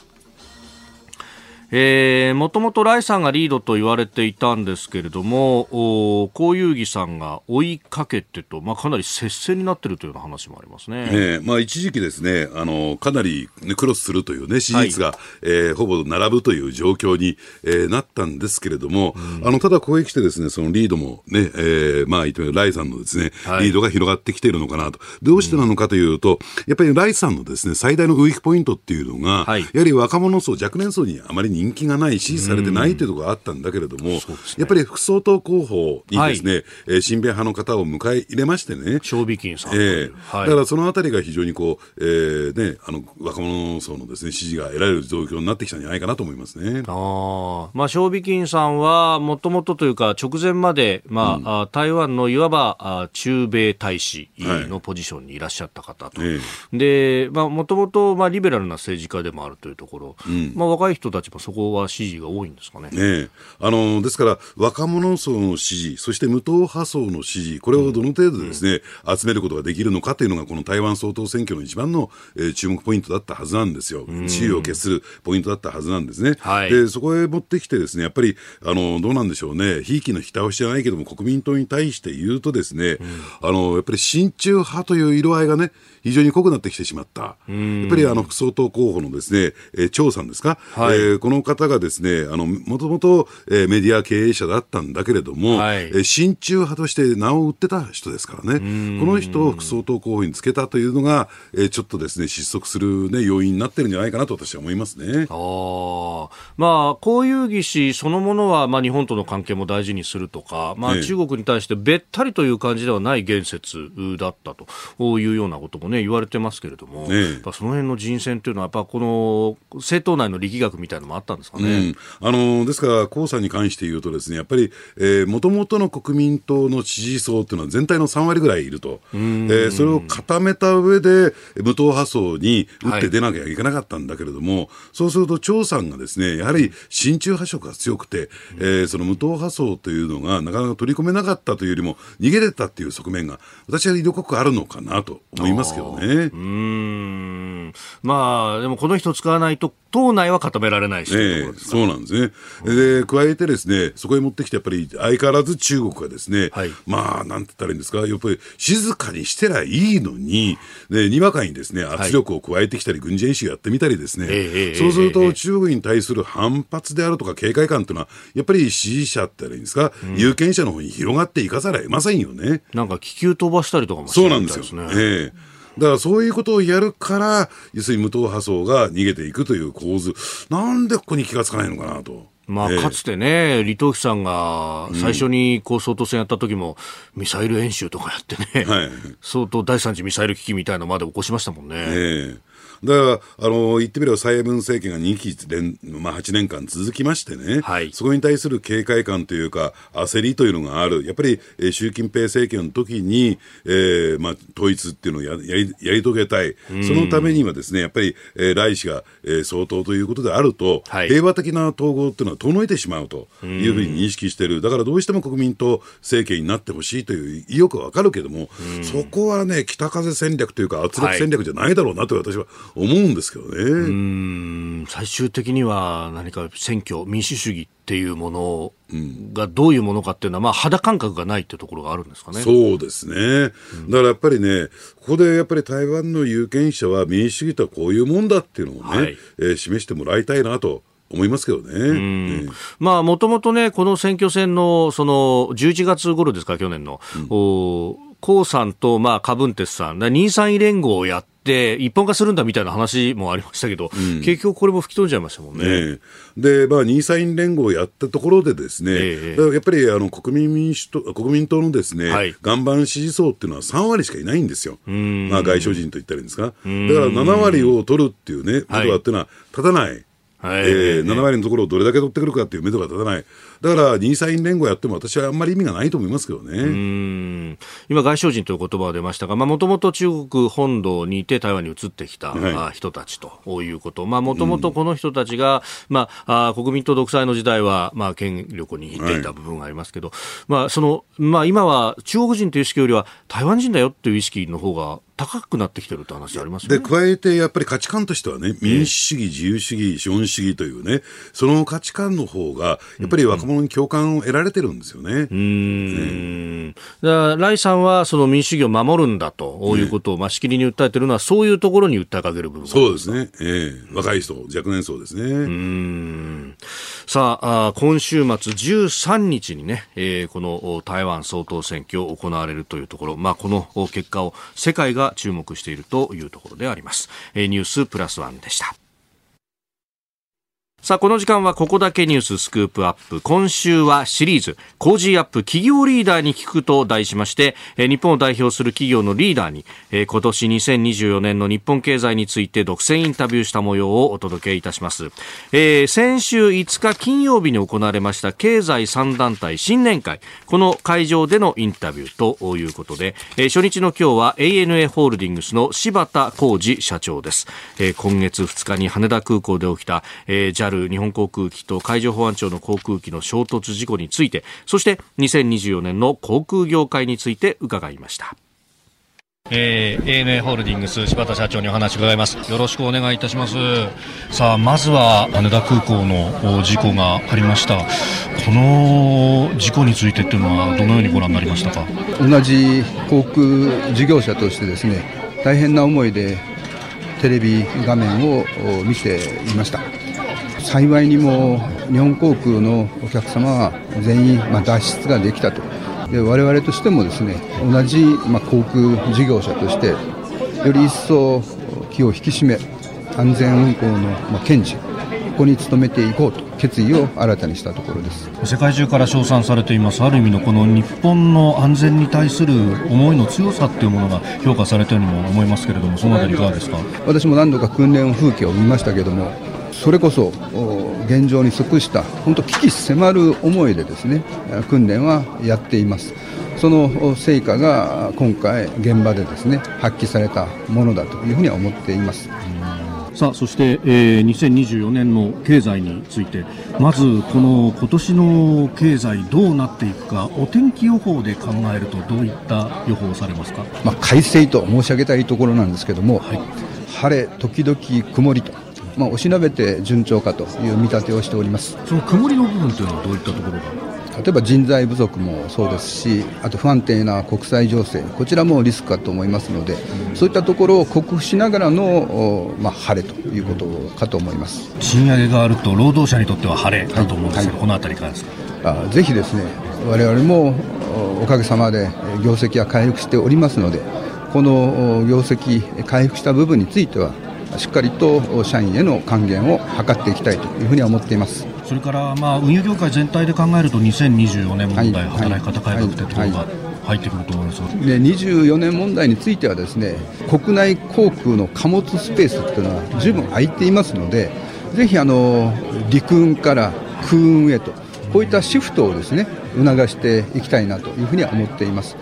えー、もともとライさんがリードと言われていたんですけれども、江遊義さんが追いかけてと、まあ、かなり接戦になっているというような話もありますね。えー、まあ、一時期ですね、あの、かなり、ね、クロスするというね、支持率が、はい、えー、ほぼ並ぶという状況に、えー、なったんですけれども、うん、あの、ただここへ来てですね、そのリードもね、えー、まあ、言ってライさんのですね、はい、リードが広がってきているのかなと。どうしてなのかというと、うん、やっぱりライさんのですね、最大のウィークポイントっていうのが、はい、やはり若者層、若年層にあまり人気がないし、されてないというところがあったんだけれども、ね、やっぱり副総統候補にですね、はい、えー、親米派の方を迎え入れましてね、小美金さん、えーはい、だからそのあたりが非常にこう、えーね、あの若者層のです、ね、支持が得られる状況になってきたんじゃないかなと思いますね。あ、まあ、さんはもともとというか、直前まで、まあ、うん、台湾のいわば中米大使のポジションにいらっしゃった方と、はい、でもともとリベラルな政治家でもあるというところ、うん、まあ、若い人たちもそこは支持が多いんですかね。ねあのですから、若者層の支持、そして無党派層の支持、これをどの程度ですね、うん、集めることができるのかというのが、この台湾総統選挙の一番の、えー、注目ポイントだったはずなんですよ。地位を決するポイントだったはずなんですね。はい、で、そこへ持ってきてですね、やっぱり、あの、どうなんでしょうね、ひいきのひた押しじゃないけども、国民党に対して言うとですね、うん、あの、やっぱり親中派という色合いがね、非常に濃くなってきてしまった。やっぱりあの副総統候補のですね、えー、張さんですか、はい、えー、この方がですね、あの、もともと、えー、メディア経営者だったんだけれども、はい、えー、親中派として名を売ってた人ですからね、この人を副総統候補につけたというのが、えー、ちょっとですね、失速するね、要因になってるんじゃないかなと私は思いますね。あまあ、こういう議士そのものは、まあ、日本との関係も大事にするとか、まあ、中国に対してべったりという感じではない言説だったというようなこともね、言われてますけれども、ね、その辺の人選というのは、やっぱこの政党内の力学みたいなのもあったんですかね。うん、あのですから、江さんに関して言うと、ですねやっぱり、もともとの国民党の支持層というのは全体の3割ぐらいいると、えー、それを固めた上で、無党派層に打って出なきゃいけなかったんだけれども、はい、そうすると、張さんがですねやはり親中派色が強くて、えー、その無党派層というのがなかなか取り込めなかったというよりも、逃げれたっていう側面が、私は色濃くあるのかなと思いますけどね。うん。まあ、でもこの人使わないと、党内は固められないし、えー、そうなんですね。で、加えてですね、そこへ持ってきて、やっぱり相変わらず中国がですね、はい、まあ、なんて言ったらいいんですか、やっぱり静かにしてりゃいいのに、ね、にわかにですね、圧力を加えてきたり、軍事演習やってみたりですね、そうすると中国に対する反発であるとか警戒感というのは、やっぱり支持者っていうんですか、うん、有権者の方に広がっていかざるを得ませんよね。なんか気球飛ばしたりとかもしてるみたいですね。そうなんですよ。ええだからそういうことをやるから、要するに無党派層が逃げていくという構図、なんでここに気がつかないのかなと。まあ、かつてね、李登輝さんが最初にこう総統選やった時も、ミサイル演習とかやってね、はい、相当第三次ミサイル危機みたいなのまで起こしましたもんね。えーだから、あの、言ってみれば蔡英文政権が2期連、まあ、8年間続きましてね、はい、そこに対する警戒感というか、焦りというのがある。やっぱり、えー、習近平政権の時に、えー、まあ、統一っていうのをややりやり遂げたい。そのためにはですね、やっぱり、えー、来氏が、えー、相当ということであると、はい、平和的な統合っていうのは遠のいてしまうというふうに認識している。だからどうしても国民党政権になってほしいという意欲はわかるけども、そこはね、北風戦略というか圧力戦略じゃないだろうなと私は思うんですけどね。うん最終的には何か選挙、民主主義っていうものがどういうものかっていうのは、まあ、肌感覚がないっていうところがあるんですかね。そうですね。だからやっぱりね、ここでやっぱり台湾の有権者は民主主義とはこういうもんだっていうのをね、はい、えー、示してもらいたいなと。思いますけどね。まあ、もともとね、この選挙戦の、その、11月頃ですか、去年の。うん江さんと、まあ、カブンテスさん、2、3位連合をやって、一本化するんだみたいな話もありましたけど、うん、結局これも吹き飛んじゃいましたもんね。ねで、まあ、2、3位連合をやったところでですね、えやっぱりあの国民民主党、国民党のですね、はい、岩盤支持層っていうのは3割しかいないんですよ。まあ、外相陣と言ったらいいんですか。だから7割を取るっていうね、ことはっていうのは立たない。はい、えー、7割のところをどれだけ取ってくるかっていう目処が立たない。だから、任サイン連合やっても私はあんまり意味がないと思いますけどね。今、外相人という言葉が出ましたが、もともと中国本土にいて台湾に移ってきた、はい、人たちということ。もともとこの人たちが、まあ、あ国民党独裁の時代は、まあ、権力を握っていた部分がありますけど、はい、まあ、その、まあ、今は中国人という意識よりは台湾人だよっていう意識の方が高くなってきてるって話ありますね。で、加えてやっぱり価値観としてはね、民主主義、自由主義、資本主義というね、その価値観の方が、やっぱり若者に共感を得られてるんですよね。うん。ね、だから、ライさんはその民主主義を守るんだということを、まあ、しきりに訴えてるのは、そういうところに訴えかける部分そうですね。ええー、若い人、若年層ですね。うん。さあ、あ今週末13日にね、えー、この台湾総統選挙を行われるというところ、まあ、この結果を世界が注目しているというところであります。えー、ニュースプラスワンでした。さあ、この時間はここだけニューススクープアップ。今週はシリーズ、コージーアップ企業リーダーに聞くと題しまして、え日本を代表する企業のリーダーに、え今年2024年の日本経済について独占インタビューした模様をお届けいたします。えー、先週5日金曜日に行われました経済3団体新年会、この会場でのインタビューということで、え、初日の今日は ANA ホールディングスの柴田浩二社長です。え、今月2日に羽田空港で起きた、えー、る日本航空機と海上保安庁の航空機の衝突事故についてそして2024年の航空業界について伺いました。えー、ANA ホールディングス柴田社長にお話伺います。よろしくお願いいたします。さあまずは羽田空港の事故がありました。この事故についてっていうのはどのようにご覧になりましたか？同じ航空事業者としてですね大変な思いでテレビ画面を見ていました幸いにも日本航空のお客様は全員、まあ、脱出ができたと。で我々としてもですね同じ、まあ、航空事業者としてより一層気を引き締め安全運航の、まあ、堅持ここに努めていこうと決意を新たにしたところです。世界中から称賛されていますある意味のこの日本の安全に対する思いの強さっていうものが評価されているようにも思いますけれどもそのあたりいかがですか？私も何度か訓練風景を見ましたけれどもそれこそ現状に即した本当危機迫る思いでですね訓練はやっています。その成果が今回現場でですね発揮されたものだというふうには思っています。さあそして、えー、2024年の経済についてまずこの今年の経済どうなっていくかお天気予報で考えるとどういった予報をされますか、まあ、快晴と申し上げたいところなんですけども、はい、晴れ時々曇りとまあ、おしなべて順調かという見立てをしております。その曇りの部分というのはどういったところが？例えば人材不足もそうですし、あと不安定な国際情勢、こちらもリスクかと思いますので、うん、そういったところを克服しながらの、まあ、晴れということかと思います。賃上げがあると、労働者にとっては晴れだと思うんですけど、はい、このあたりからですか？あぜひですね、我々もおかげさまで業績は回復しておりますので、この業績、回復した部分については、しっかりと社員への還元を図っていきたいというふうには思っています。それから、まあ、運輸業界全体で考えると2024年問題、はい、働き方改革というところが、入ってくると思います。で24年問題についてはですね国内航空の貨物スペースっていうのは十分空いていますのでぜひあの陸運から空運へとこういったシフトをですね促していきたいなというふうには思っています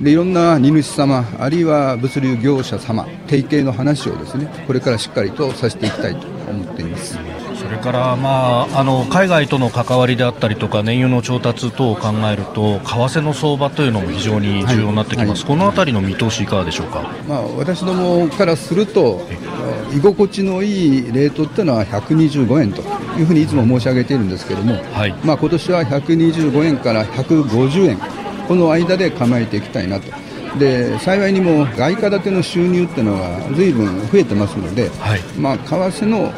でいろんな荷主様あるいは物流業者様提携の話をですねこれからしっかりとさせていきたいと思っています。それから、まあ、あの海外との関わりであったりとか燃油の調達等を考えると為替の相場というのも非常に重要になってきます、はい。はい、このあたりの見通しいかがでしょうか、まあ、私どもからすると居心地のいいレートっていうのは125円というふうにいつも申し上げているんですけれども、はい。まあ、今年は125円から150円この間で構えていきたいなと。で幸いにも外貨建ての収入っていうのがずいぶん増えてますので、はい、まあ、為替の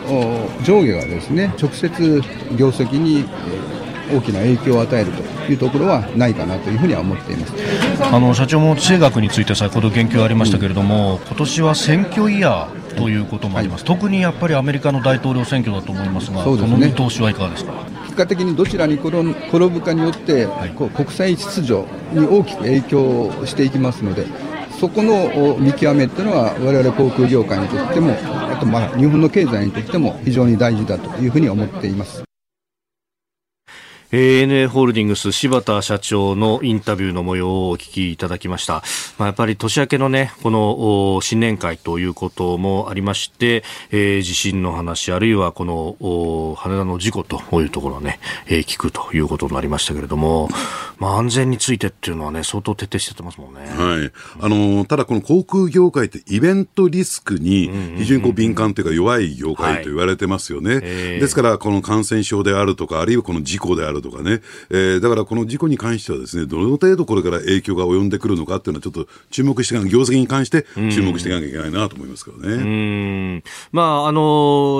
上下がですね直接業績に大きな影響を与えるというところはないかなというふうには思っています。あの社長も地政学について先ほど言及ありましたけれども、うん、今年は選挙イヤーということもあります、はい、特にやっぱりアメリカの大統領選挙だと思いますが、すね、この見通しはいかがですか？結果的にどちらに転ぶかによって、はい、こう国際秩序に大きく影響していきますので、そこの見極めっていうのは、われわれ航空業界にとっても、あとまあ日本の経済にとっても非常に大事だというふうに思っています。ANA ホールディングス柴田社長のインタビューの模様をお聞きいただきました。まあ、やっぱり年明けのね、この新年会ということもありまして、えー、地震の話、あるいはこの羽田の事故というところをね、えー、聞くということになりましたけれども、まあ、安全についてっていうのはね、相当徹底してますもんね。はい。あの、ただこの航空業界ってイベントリスクに非常にこう敏感というか弱い業界と言われてますよね。はいえー、ですから、この感染症であるとか、あるいはこの事故であるとかね、えー、だからこの事故に関してはですね、どの程度これから影響が及んでくるのかっていうのは、ちょっと注目していかない、業績に関して注目していかなきゃいけないなと思いますけどね。うん。まあ、あの、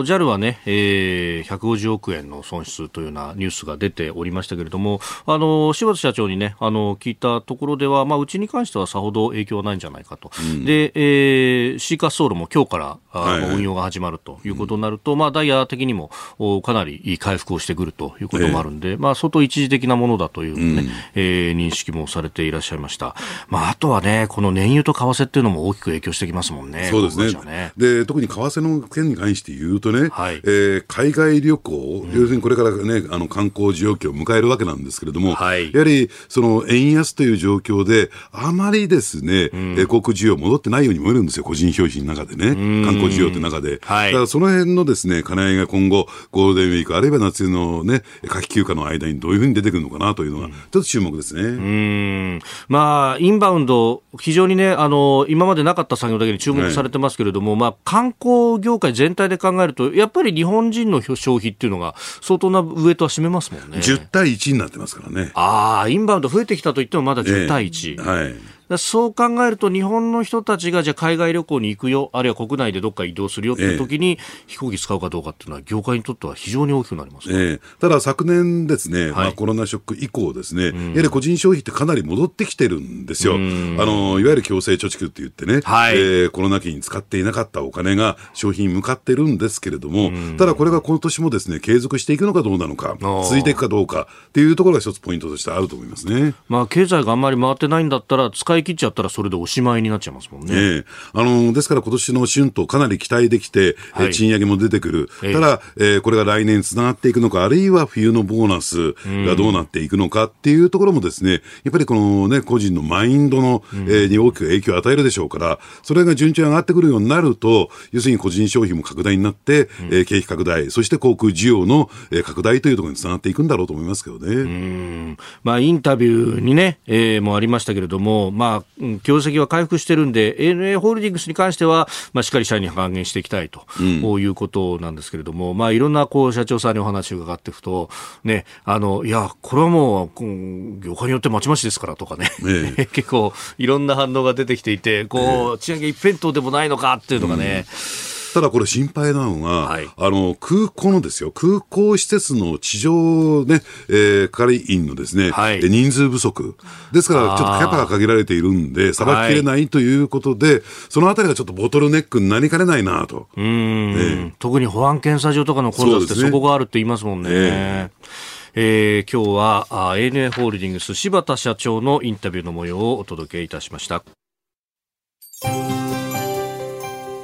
JAL はね、えー、150億円の損失というようなニュースが出ておりましたけれども、あの、柴田社長にね、あの、聞いたところでは、まあ、うちに関してはさほど影響はないんじゃないかと。うん、で、えー、シーカスソールも今日からあ、はいはい、運用が始まるということになると、うん、まあ、ダイヤ的にもかなり回復をしてくるということもあるんで、えー、まあ、相当一時的なものだというね、うん、えー、認識もされていらっしゃいました。まあ、あとはね、この燃油と為替っていうのも大きく影響してきますもんね。そうですね。ねで、特に為替の件に関して言うとね、はい、えー、海外旅行、要するにこれからね、あの観光需要期を迎えるわけなんですけれども、はい、やはりその円安という状況で、あまりですね、うん、航空需要戻ってないように見えるんですよ、個人消費の中でね、観光需要って中で。はい、だからその辺のですね、兼ね合いが今後、ゴールデンウィーク、あるいは夏のね、夏季休暇の間にどういうふうに出てくるのかなというのが、ちょっと注目ですね。うん。まあ、インバウンド、非常にね、あの、今までなかった産業だけに注目されてますけれども、はい、まあ、観光業界全体で考えると、やっぱり日本人の消費っていうのが相当なウエイトは占めますもんね。10対1になってますからね。ああ、インバウンド増えてきたといってもまだ10対1。えー、はい。そう考えると日本の人たちがじゃ海外旅行に行くよあるいは国内でどっか移動するよっていう時に、飛行機使うかどうかっていうのは業界にとっては非常に大きくなります、ね、えただ昨年ですね、はい、まあ、コロナショック以降ですね、うん、やはり個人消費ってかなり戻ってきてるんですよ、あのいわゆる強制貯蓄って言ってね、はい、えー、コロナ期に使っていなかったお金が消費に向かってるんですけれども、ただこれが今年もですね継続していくのかどうなのか、続いていくかどうかっていうところが一つポイントとしてあると思いますね。まあ経済があんまり回ってないんだったら使い切っちゃったらそれでおしまいになっちゃいますもんね。えー、あのですから今年の春闘かなり期待できて、はい、賃上げも出てくる。ただ、えー、これが来年つながっていくのか、あるいは冬のボーナスがどうなっていくのかっていうところもですね、やっぱりこのね、個人のマインドの、えー、に大きく影響を与えるでしょうから、それが順調に上がってくるようになると、要するに個人消費も拡大になって、うん、えー、景気拡大、そして航空需要の、えー、拡大というところにつながっていくんだろうと思いますけどね。うん。まあ、インタビューにね、えー、もありましたけれども、まあ、業績は回復してるんで、ANA ホールディングスに関しては、まあ、しっかり社員に還元していきたいと、うん、いうことなんですけれども、まあ、いろんなこう社長さんにお話を伺っていくと、ね、あの、いや、これはもう、業界によってまちまちですからとかね、ええ、*laughs* 結構いろんな反応が出てきていて、こう、賃上げ一辺倒でもないのかっていうのがね、うんただこれ心配なのが、はい、あの空港のですよ、空港施設の地上ね、えー、係員のですね、はい、人数不足。ですから、ちょっとキャパが限られているんで、さばききれないということで、はい、そのあたりがちょっとボトルネックになりかねないなと。うん、特に保安検査場とかの混雑ってそこがあるって言いますもんね。えーえー、今日は ANA ホールディングス柴田社長のインタビューの模様をお届けいたしました